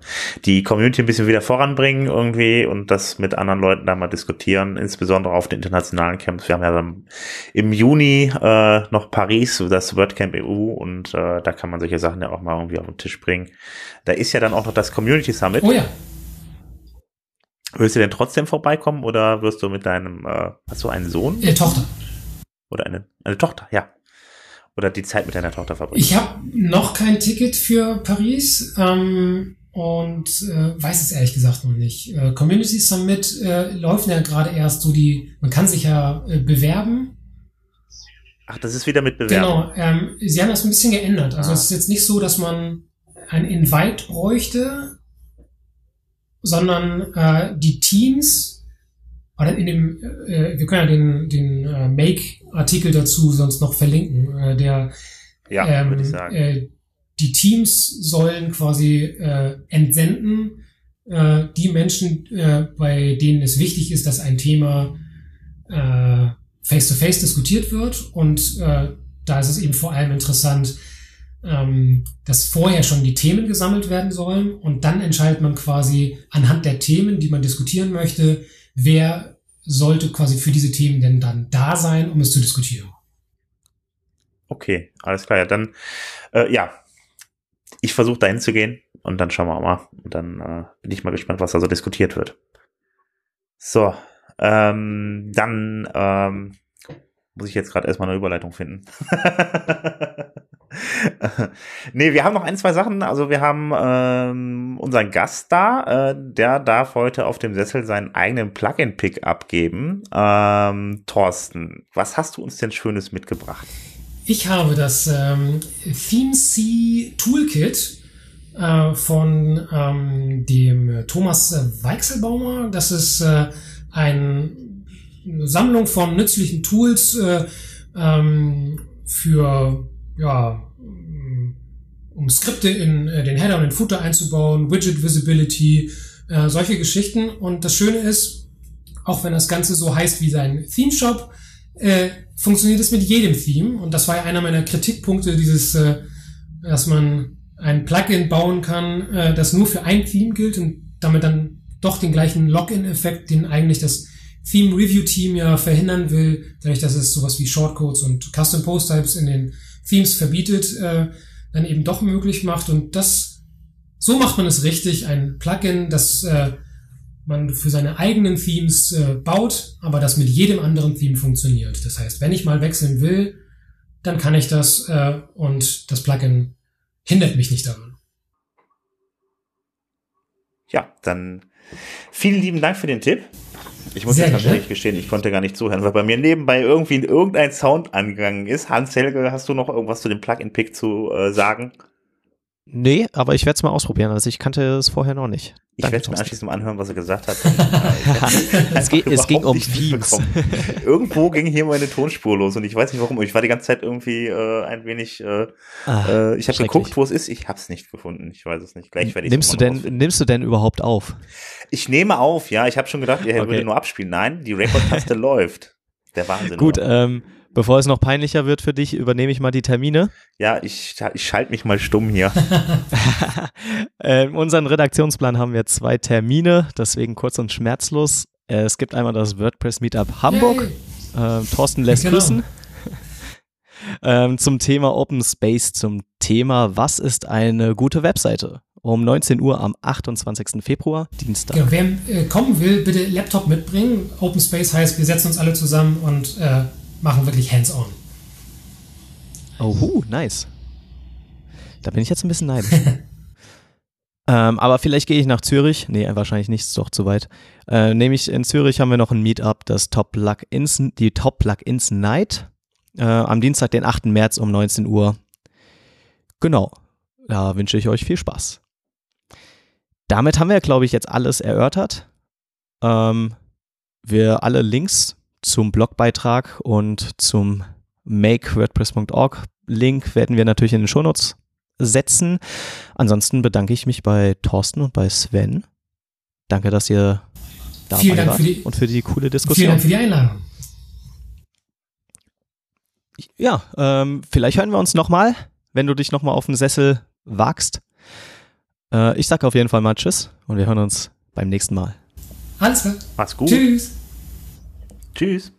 die Community ein bisschen wieder voranbringen irgendwie und das mit anderen Leuten da mal diskutieren, insbesondere auf den internationalen Camps. Wir haben ja dann im Juni äh, noch Paris, das WordCamp EU und äh, da kann man solche Sachen ja auch mal irgendwie auf den Tisch bringen. Da ist ja dann auch noch das Community Summit. Oh ja. Wirst du denn trotzdem vorbeikommen oder wirst du mit deinem, äh, hast du einen Sohn? Äh, Tochter. Oder eine, eine Tochter, ja oder die Zeit mit deiner Tochter verbringen? Ich habe noch kein Ticket für Paris ähm, und äh, weiß es ehrlich gesagt noch nicht. Äh, Community Summit äh, läuft ja gerade erst so die, man kann sich ja äh, bewerben. Ach, das ist wieder mit Bewerbung. Genau, ähm, sie haben das ein bisschen geändert. Also ah. es ist jetzt nicht so, dass man ein Invite bräuchte, sondern äh, die Teams oder in dem, äh, wir können ja den, den äh, Make-Artikel dazu sonst noch verlinken. Äh, der, ja, ähm, würde ich sagen. Äh, die Teams sollen quasi äh, entsenden äh, die Menschen, äh, bei denen es wichtig ist, dass ein Thema äh, face-to-face -face diskutiert wird. Und äh, da ist es eben vor allem interessant, ähm, dass vorher schon die Themen gesammelt werden sollen und dann entscheidet man quasi anhand der Themen, die man diskutieren möchte, wer sollte quasi für diese Themen denn dann da sein, um es zu diskutieren? Okay, alles klar. Ja, dann, äh, ja, ich versuche dahin zu gehen und dann schauen wir mal. Und dann äh, bin ich mal gespannt, was da so diskutiert wird. So, ähm, dann ähm, muss ich jetzt gerade erstmal eine Überleitung finden. nee, wir haben noch ein, zwei Sachen. Also wir haben ähm, unseren Gast da, äh, der darf heute auf dem Sessel seinen eigenen Plugin-Pick abgeben. Ähm, Thorsten, was hast du uns denn Schönes mitgebracht? Ich habe das ähm, ThemeC Toolkit äh, von ähm, dem Thomas Weichselbaumer. Das ist äh, ein, eine Sammlung von nützlichen Tools äh, ähm, für ja, um Skripte in äh, den Header und den Footer einzubauen, Widget Visibility, äh, solche Geschichten. Und das Schöne ist, auch wenn das Ganze so heißt wie sein Theme Shop, äh, funktioniert es mit jedem Theme. Und das war ja einer meiner Kritikpunkte, dieses, äh, dass man ein Plugin bauen kann, äh, das nur für ein Theme gilt und damit dann doch den gleichen Login-Effekt, den eigentlich das Theme Review Team ja verhindern will, dadurch, dass es sowas wie Shortcodes und Custom Post Types in den Themes verbietet, äh, dann eben doch möglich macht. Und das, so macht man es richtig. Ein Plugin, das äh, man für seine eigenen Themes äh, baut, aber das mit jedem anderen Theme funktioniert. Das heißt, wenn ich mal wechseln will, dann kann ich das äh, und das Plugin hindert mich nicht daran. Ja, dann vielen lieben Dank für den Tipp. Ich muss Sehr jetzt ehrlich gestehen, ich konnte gar nicht zuhören, weil bei mir nebenbei irgendwie irgendein Sound angegangen ist. Hans Helge, hast du noch irgendwas zu dem Plug-in-Pick zu äh, sagen? Nee, aber ich werde es mal ausprobieren. Also ich kannte es vorher noch nicht. Ich werde mir Thorsten. anschließend mal anhören, was er gesagt hat. es, geht, es ging um. Themes. Irgendwo ging hier meine Tonspur los und ich weiß nicht warum. Ich war die ganze Zeit irgendwie äh, ein wenig. Äh, Ah, äh, ich habe geguckt, wo es ist. Ich habe es nicht gefunden. Ich weiß es nicht. Gleich werde ich nimmst du denn nimmst du denn überhaupt auf? Ich nehme auf. Ja, ich habe schon gedacht, er Okay. würde nur abspielen. Nein, die Rekordtaste läuft. Der Wahnsinn. Gut, ähm, bevor es noch peinlicher wird für dich, übernehme ich mal die Termine. ja, ich, ich schalte mich mal stumm hier. in unserem Redaktionsplan haben wir zwei Termine, deswegen kurz und schmerzlos. Äh, es gibt einmal das WordPress Meetup Hamburg. Yay. Äh, Thorsten lässt Genau. grüßen. ähm, zum Thema Open Space, zum Thema Was ist eine gute Webseite? Um 19 Uhr am 28. Februar, Dienstag. Genau, wer äh, kommen will, bitte Laptop mitbringen. Open Space heißt, wir setzen uns alle zusammen und äh, machen wirklich hands-on. Oh, nice. Da bin ich jetzt ein bisschen neidisch. ähm, aber vielleicht gehe ich nach Zürich. Nee, wahrscheinlich nicht, ist doch zu weit. Äh, nämlich in Zürich haben wir noch ein Meetup, das Top Plugins, die Top Plugins Night. Äh, am Dienstag, den 8. März um 19 Uhr. Genau. Da wünsche ich euch viel Spaß. Damit haben wir, glaube ich, jetzt alles erörtert. Ähm, wir alle Links zum Blogbeitrag und zum makewordpress.org Link werden wir natürlich in den Shownotes setzen. Ansonsten bedanke ich mich bei Thorsten und bei Sven. Danke, dass ihr dabei Vielen Dank wart für die- und für die coole Vielen Diskussion. Dank für die Einladung. Ja, ähm, vielleicht hören wir uns nochmal, wenn du dich nochmal auf den Sessel wagst. Äh, ich sage auf jeden Fall mal Tschüss und wir hören uns beim nächsten Mal. Alles klar. Mach's gut. Tschüss. Tschüss.